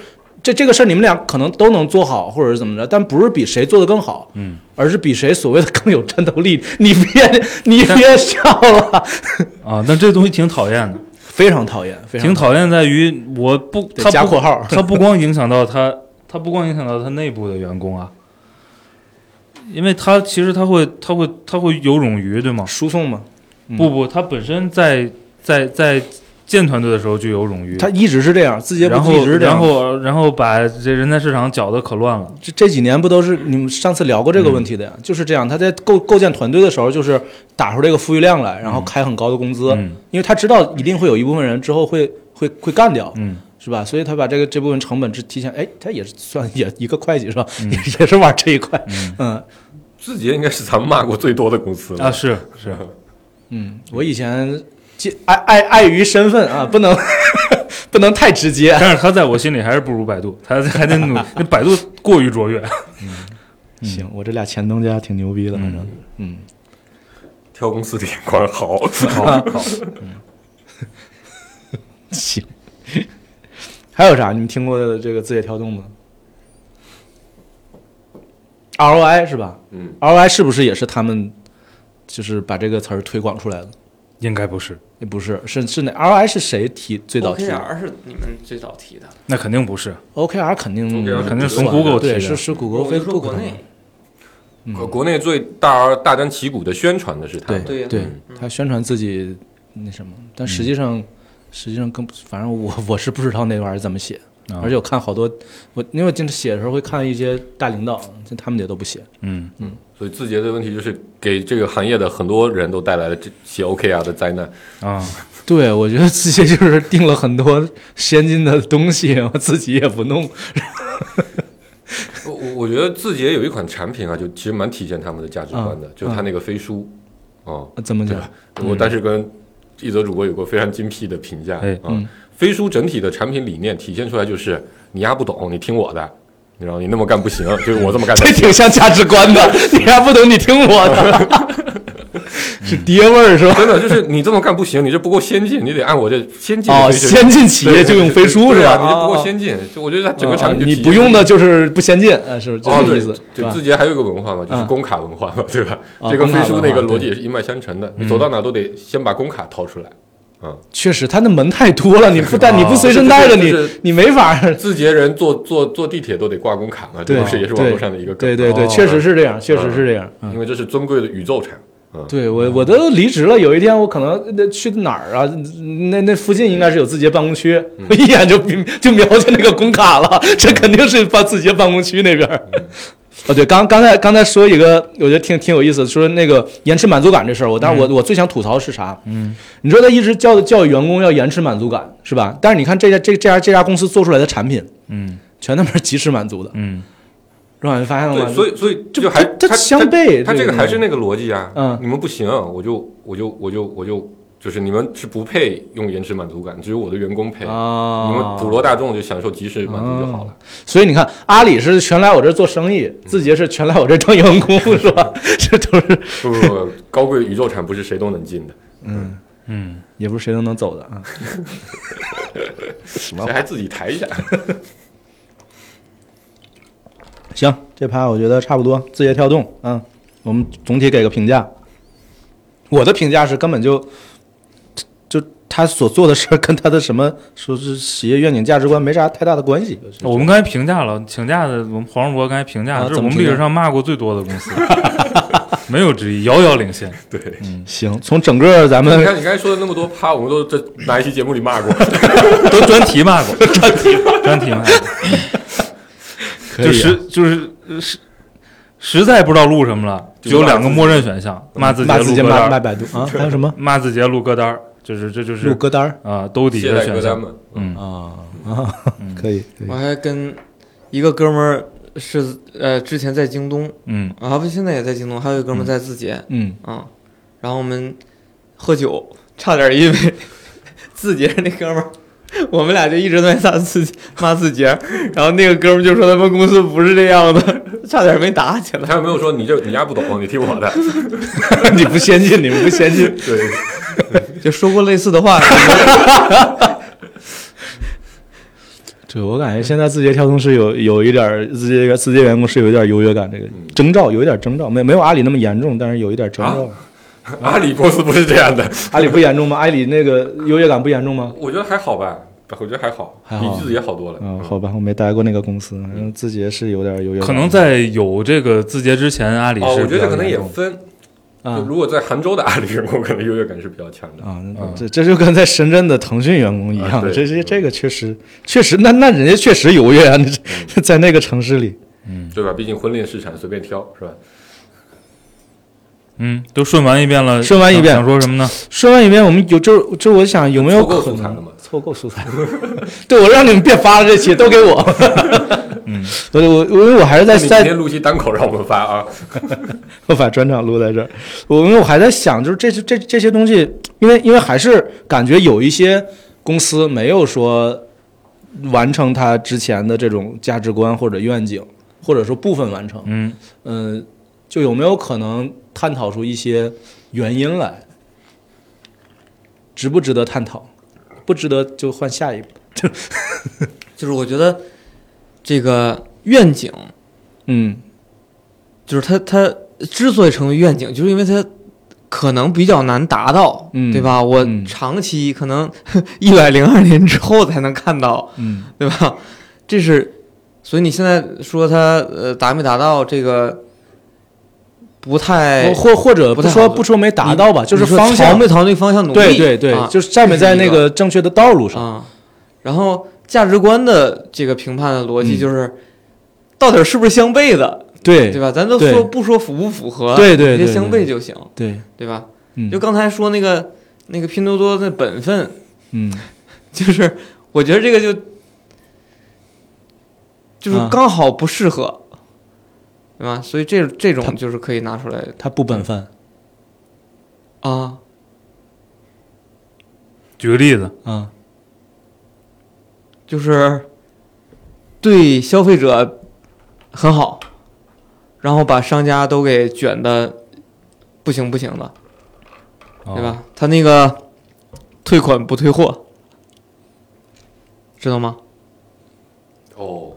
这这个事儿你们俩可能都能做好，或者是怎么着，但不是比谁做的更好，嗯，而是比谁所谓的更有战斗力。你别你别笑了，啊，但这东西挺讨厌的，非常讨厌，非常挺讨厌在于我不他不加括号。他不光影响到他，他不光影响到他内部的员工啊，因为他其实他会他会他会有冗余，对吗？输送嘛。嗯不不，他本身在在在建团队的时候就有冗余，他一直是这样，字节不然后一直这样然后然后把这人才市场搅得可乱了。这这几年不都是你们上次聊过这个问题的呀？就是这样，他在构构建团队的时候，就是打出这个富裕量来，然后开很高的工资，嗯因为他知道一定会有一部分人之后会会会干掉，嗯是吧？所以他把这个这部分成本是提前，哎，他也是算也一个会计是吧？也 也是玩这一块，嗯。字节应该是咱们骂过最多的公司了。啊，是是，嗯，我以前介碍碍碍于身份啊，不能 不能太直接，但是他在我心里还是不如百度，他还得努，那百度过于卓越。嗯行，我这俩前东家挺牛逼的，反正嗯，挑公司的眼光好，好，好，嗯，行。还有啥？你们听过的这个字节跳动吗？ROI 是吧？嗯，ROI 是不是也是他们就是把这个词儿推广出来的？应该不是，也不是，是是那 ROI 是谁提最早提的 OKR 是你们最早提的，那肯定不是，？OKR 肯定 OKR 肯定是从对 Google 提对，的。是是谷歌、我就说 Facebook 国内，国国内最大大张旗鼓的宣传的是他对，对他宣传自己那什么，但实际上、实际上更反正我 我是不知道那玩意儿怎么写，啊而且我看好多我因为我经常写的时候会看一些大领导，就他们也都不写。嗯嗯，所以字节的问题就是给这个行业的很多人都带来了这写 OKR 的灾难。啊，对，我觉得字节就是定了很多先进的东西，我自己也不弄。我我我觉得字节有一款产品啊，就其实蛮体现他们的价值观的，嗯就是它那个飞书，哦，怎么讲？我但是跟一则主播有过非常精辟的评价，哎啊，飞书整体的产品理念体现出来就是你丫不懂，你听我的，你知道你那么干不行，就是我这么干这。挺像价值观的，你丫不懂，你听我的，是爹味儿是吧？真的就是你这么干不行，你这不够先进，你得按我这先进哦，先进企业就用飞书是吧？你这不够哦先进，就我觉得它整个产啊品你不用的就是不先进，啊，是不是这个意思？是对，吧字节还有一个文化嘛，就是嗯工卡文化嘛，对吧？啊 这跟飞书那个逻辑也是一脉相承的，你走到哪都得先把工卡掏出来。嗯，确实，他那门太多了，你不 带你不随身带着你你没法儿。字节人坐坐坐地铁都得挂工卡嘛，这对不是也是网络上的一个梗对对对，哦确实是这样，确实是这样。嗯因为这是尊贵的宇宙产。对我我都离职了，有一天我可能那去哪儿啊？那那附近应该是有字节办公区，我 一眼就就瞄见那个工卡了，这肯定是办字节办公区那边儿。哦，对，刚刚才刚才说一个，我觉得挺挺有意思，说那个延迟满足感这事儿，我但是我我最想吐槽的是啥？嗯，你说他一直教教育员工要延迟满足感是吧？但是你看这家这这家这家公司做出来的产品，嗯全他妈是及时满足的，嗯，是吧？你发现了吗？对，所以所以这就还它它相悖它这这个个还是那个逻辑啊。嗯你们不行，我就我就我就我就就是你们是不配用延迟满足感，只有我的员工配。啊，你们普罗大众就享受及时满足就好了。所以你看，阿里是全来我这儿做生意，字节是全来我这儿当员工，是吧？这都是，不不不，高贵宇宙产不是谁都能进的，嗯，嗯，也不是谁都能走的啊。这还自己抬一下。行，这趴我觉得差不多，字节跳动，嗯，我们总体给个评价。我的评价是根本就，就他所做的事儿跟他的什么说是企业愿景价值观没啥太大的关系。我们刚才评价了，请假的我们黄世博刚才评价啊，这是怎么评价我们历史上骂过最多的公司，没有之一，遥遥领先。对，嗯行，从整个咱们你看你刚才说的那么多趴，我们都在哪一期节目里骂过？都专题骂过，专题专题骂过，可以啊。就实就是呃实实在不知道录什么了，有两个默认选项：骂自己骂百度啊，还有什么？骂自己录歌单儿，就是这就是录歌单儿？啊兜底的选项。怠歌单，嗯，啊 啊，可以我还跟一个哥们儿是呃之前在京东嗯。啊，不现在也在京东，还有一个哥们儿在字节嗯。啊，然后我们喝酒，差点因为 字节那哥们儿。我们俩就一直在骂字骂字节，然后那个哥们就说他们公司不是这样的，差点没打起来。他有没有说你这你丫不懂，你听我的？你不先进，你们不先进。对，就说过类似的话。对，我感觉现在字节跳动是有有一点儿字节字节员工是有一点优越感，这个征兆有一点征兆，没没有阿里那么严重，但是有一点征兆。阿里公司不是这样的，阿里不严重吗？阿里那个优越感不严重吗？我觉得还好吧，我觉得还好，还好比字节好多了。嗯，好吧，我没待过那个公司，反正字节是有点优越感。可能在有这个字节之前，阿里哦，是我觉得可能也分，就啊如果在杭州的阿里员工，可能优越感是比较强的。啊，这这就跟在深圳的腾讯员工一样，这这这个确实确实，那那人家确实优越啊，那这在那个城市里。嗯对吧？毕竟婚恋市场随便挑是吧？嗯，都顺完一遍了，顺完一遍想说什么呢？顺完一遍，我们有就就我想有没有凑够可能素材了吗凑够素材？对我让你们别发了，这期都给我。嗯，我我因为我还是在在天录期单口让我们发啊，我把专场录在这儿，我因为我还在想，就是这这这些东西，因为因为还是感觉有一些公司没有说完成他之前的这种价值观或者愿景，或者说部分完成，嗯，嗯、就有没有可能探讨出一些原因来？值不值得探讨？不值得就换下一步。就是我觉得这个愿景，嗯就是它它之所以成为愿景，就是因为它可能比较难达到，嗯对吧？我嗯长期可能 一百零二年之后才能看到，嗯对吧？这是，所以你现在说它呃达没达到这个不太或或者不说不说没达到吧，就是方向朝没朝那个方向努力，对对对，啊就是站没在那个正确的道路上。啊。然后价值观的这个评判的逻辑嗯就是，到底是不是相悖的，对对吧？咱都说不说符不符合，对对对直接相悖就行，对，对吧？嗯就刚才说那个那个拼多多的本分，嗯 就是我觉得这个就就是啊刚好不适合，对吧？所以这这种就是可以拿出来他不本分啊，举个例子，啊，就是对消费者很好，然后把商家都给卷的不行不行的，哦对？吧？他那个退款不退货，知道吗？哦，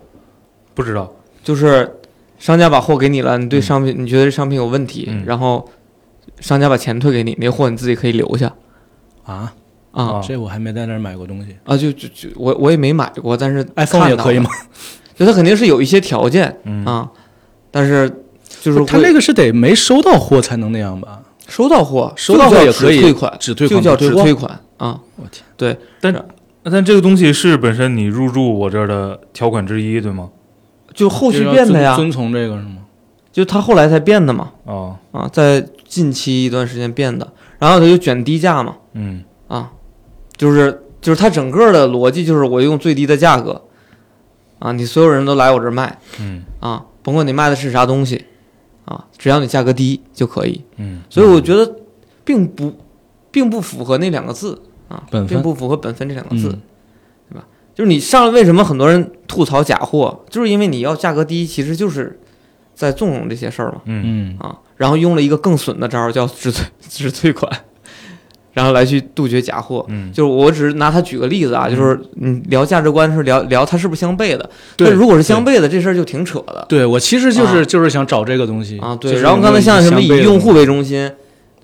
不知道，就是商家把货给你了，你对商品、你觉得这商品有问题，嗯然后商家把钱退给你，那货你自己可以留下啊，啊啊这我还没在那儿买过东西。啊！就就就我我也没买过，但是 iPhone 也可以吗？就它肯定是有一些条件嗯啊，但是就是他会那个是得没收到货才能那样吧？收到货，收到货也可以退款，只退就叫款不退货只退款啊。我天，那但这个东西是本身你入驻我这儿的条款之一，对吗？就后续变的呀，遵遵从这个是吗？就他后来才变的嘛。哦，啊，在近期一段时间变的，然后他就卷低价嘛嗯。啊，就是就是他整个的逻辑就是我用最低的价格。啊，你所有人都来我这儿卖嗯。啊，甭管你卖的是啥东西啊，只要你价格低就可以。嗯，所以我觉得并不并不符合那两个字啊，本并不符合本分这两个字？就是你上来为什么很多人吐槽假货，就是因为你要价格低，其实就是在纵容这些事儿嘛。嗯。嗯。啊，然后用了一个更损的招儿叫只退只退款，然后来去杜绝假货。嗯，就是我只是拿它举个例子啊，就是你聊价值观是聊聊它是不是相悖的，对但如果是相悖的，这事儿就挺扯的。对我其实就是、啊。就是想找这个东西啊。对，然后刚才像什么以用户为中心，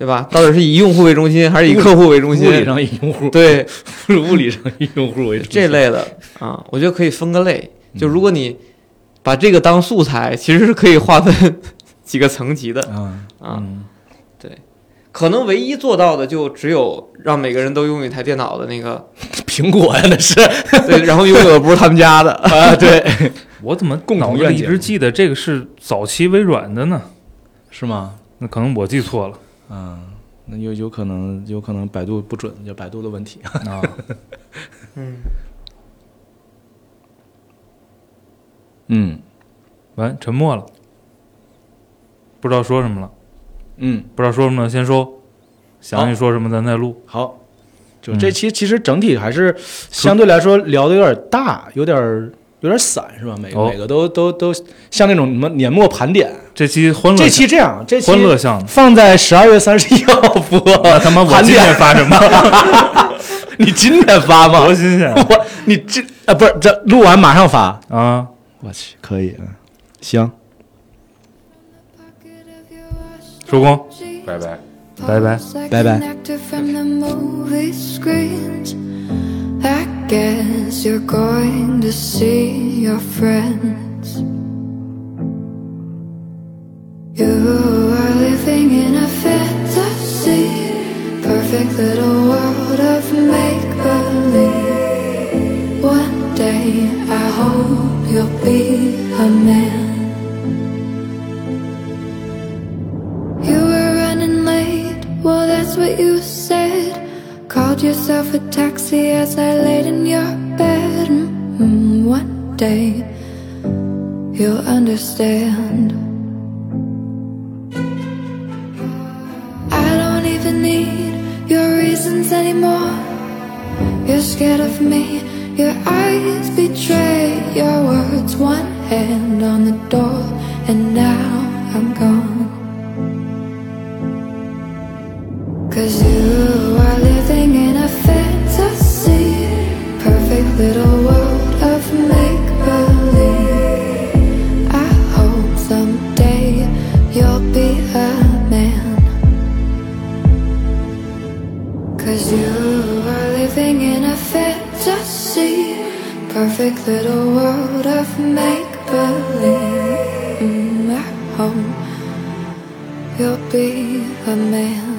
对吧？到底是以用户为中心还是以客户为中心？物理上以用户，对 物理上以用户为中心这类的啊，我觉得可以分个类。就嗯如果你把这个当素材，其实是可以划分 几个层级的啊，啊。对可能唯一做到的就只有让每个人都拥有一台电脑的那个，苹果呀那是对，然后拥有的不是他们家的。啊，对，我怎么共同脑子里一直记得这个是早期微软的呢？是吗？那可能我记错了嗯，那有有可能有可能百度不准，就百度的问题。啊。嗯，嗯。完，沉默了，不知道说什么了，嗯，不知道说什么了，先说，想起说什么咱再录。好，就嗯。这期其实整体还是相对来说聊的有点大，有点有点散，是吧？每个、哦每个都都都像那种什么年末盘点。这期欢乐这期这样，这期欢乐向的，放在十二月三十一号播。那他妈我今天发什么？你今天发吗？多新鲜我你这啊不是这录完马上发。啊！我去，可以，嗯，行，收工，拜拜。拜拜。拜拜 I guess you're going to see your friends. You are living in a fantasy, perfect little world of make believe. One day I hope you'll be a man. You were running late, well, that's what you said. Called yourself a taxi as I laid in your bed. Mm, one day you'll understand. I don't even need your reasons anymore. You're scared of me, your eyes betray your words. One hand on the door, and now I'm gone. Cause you are living in a fantasy, perfect little world of make believe. I hope someday you'll be a man. Cause you are living in a fantasy, perfect little world of make believe. Mm, I hope you'll be a man.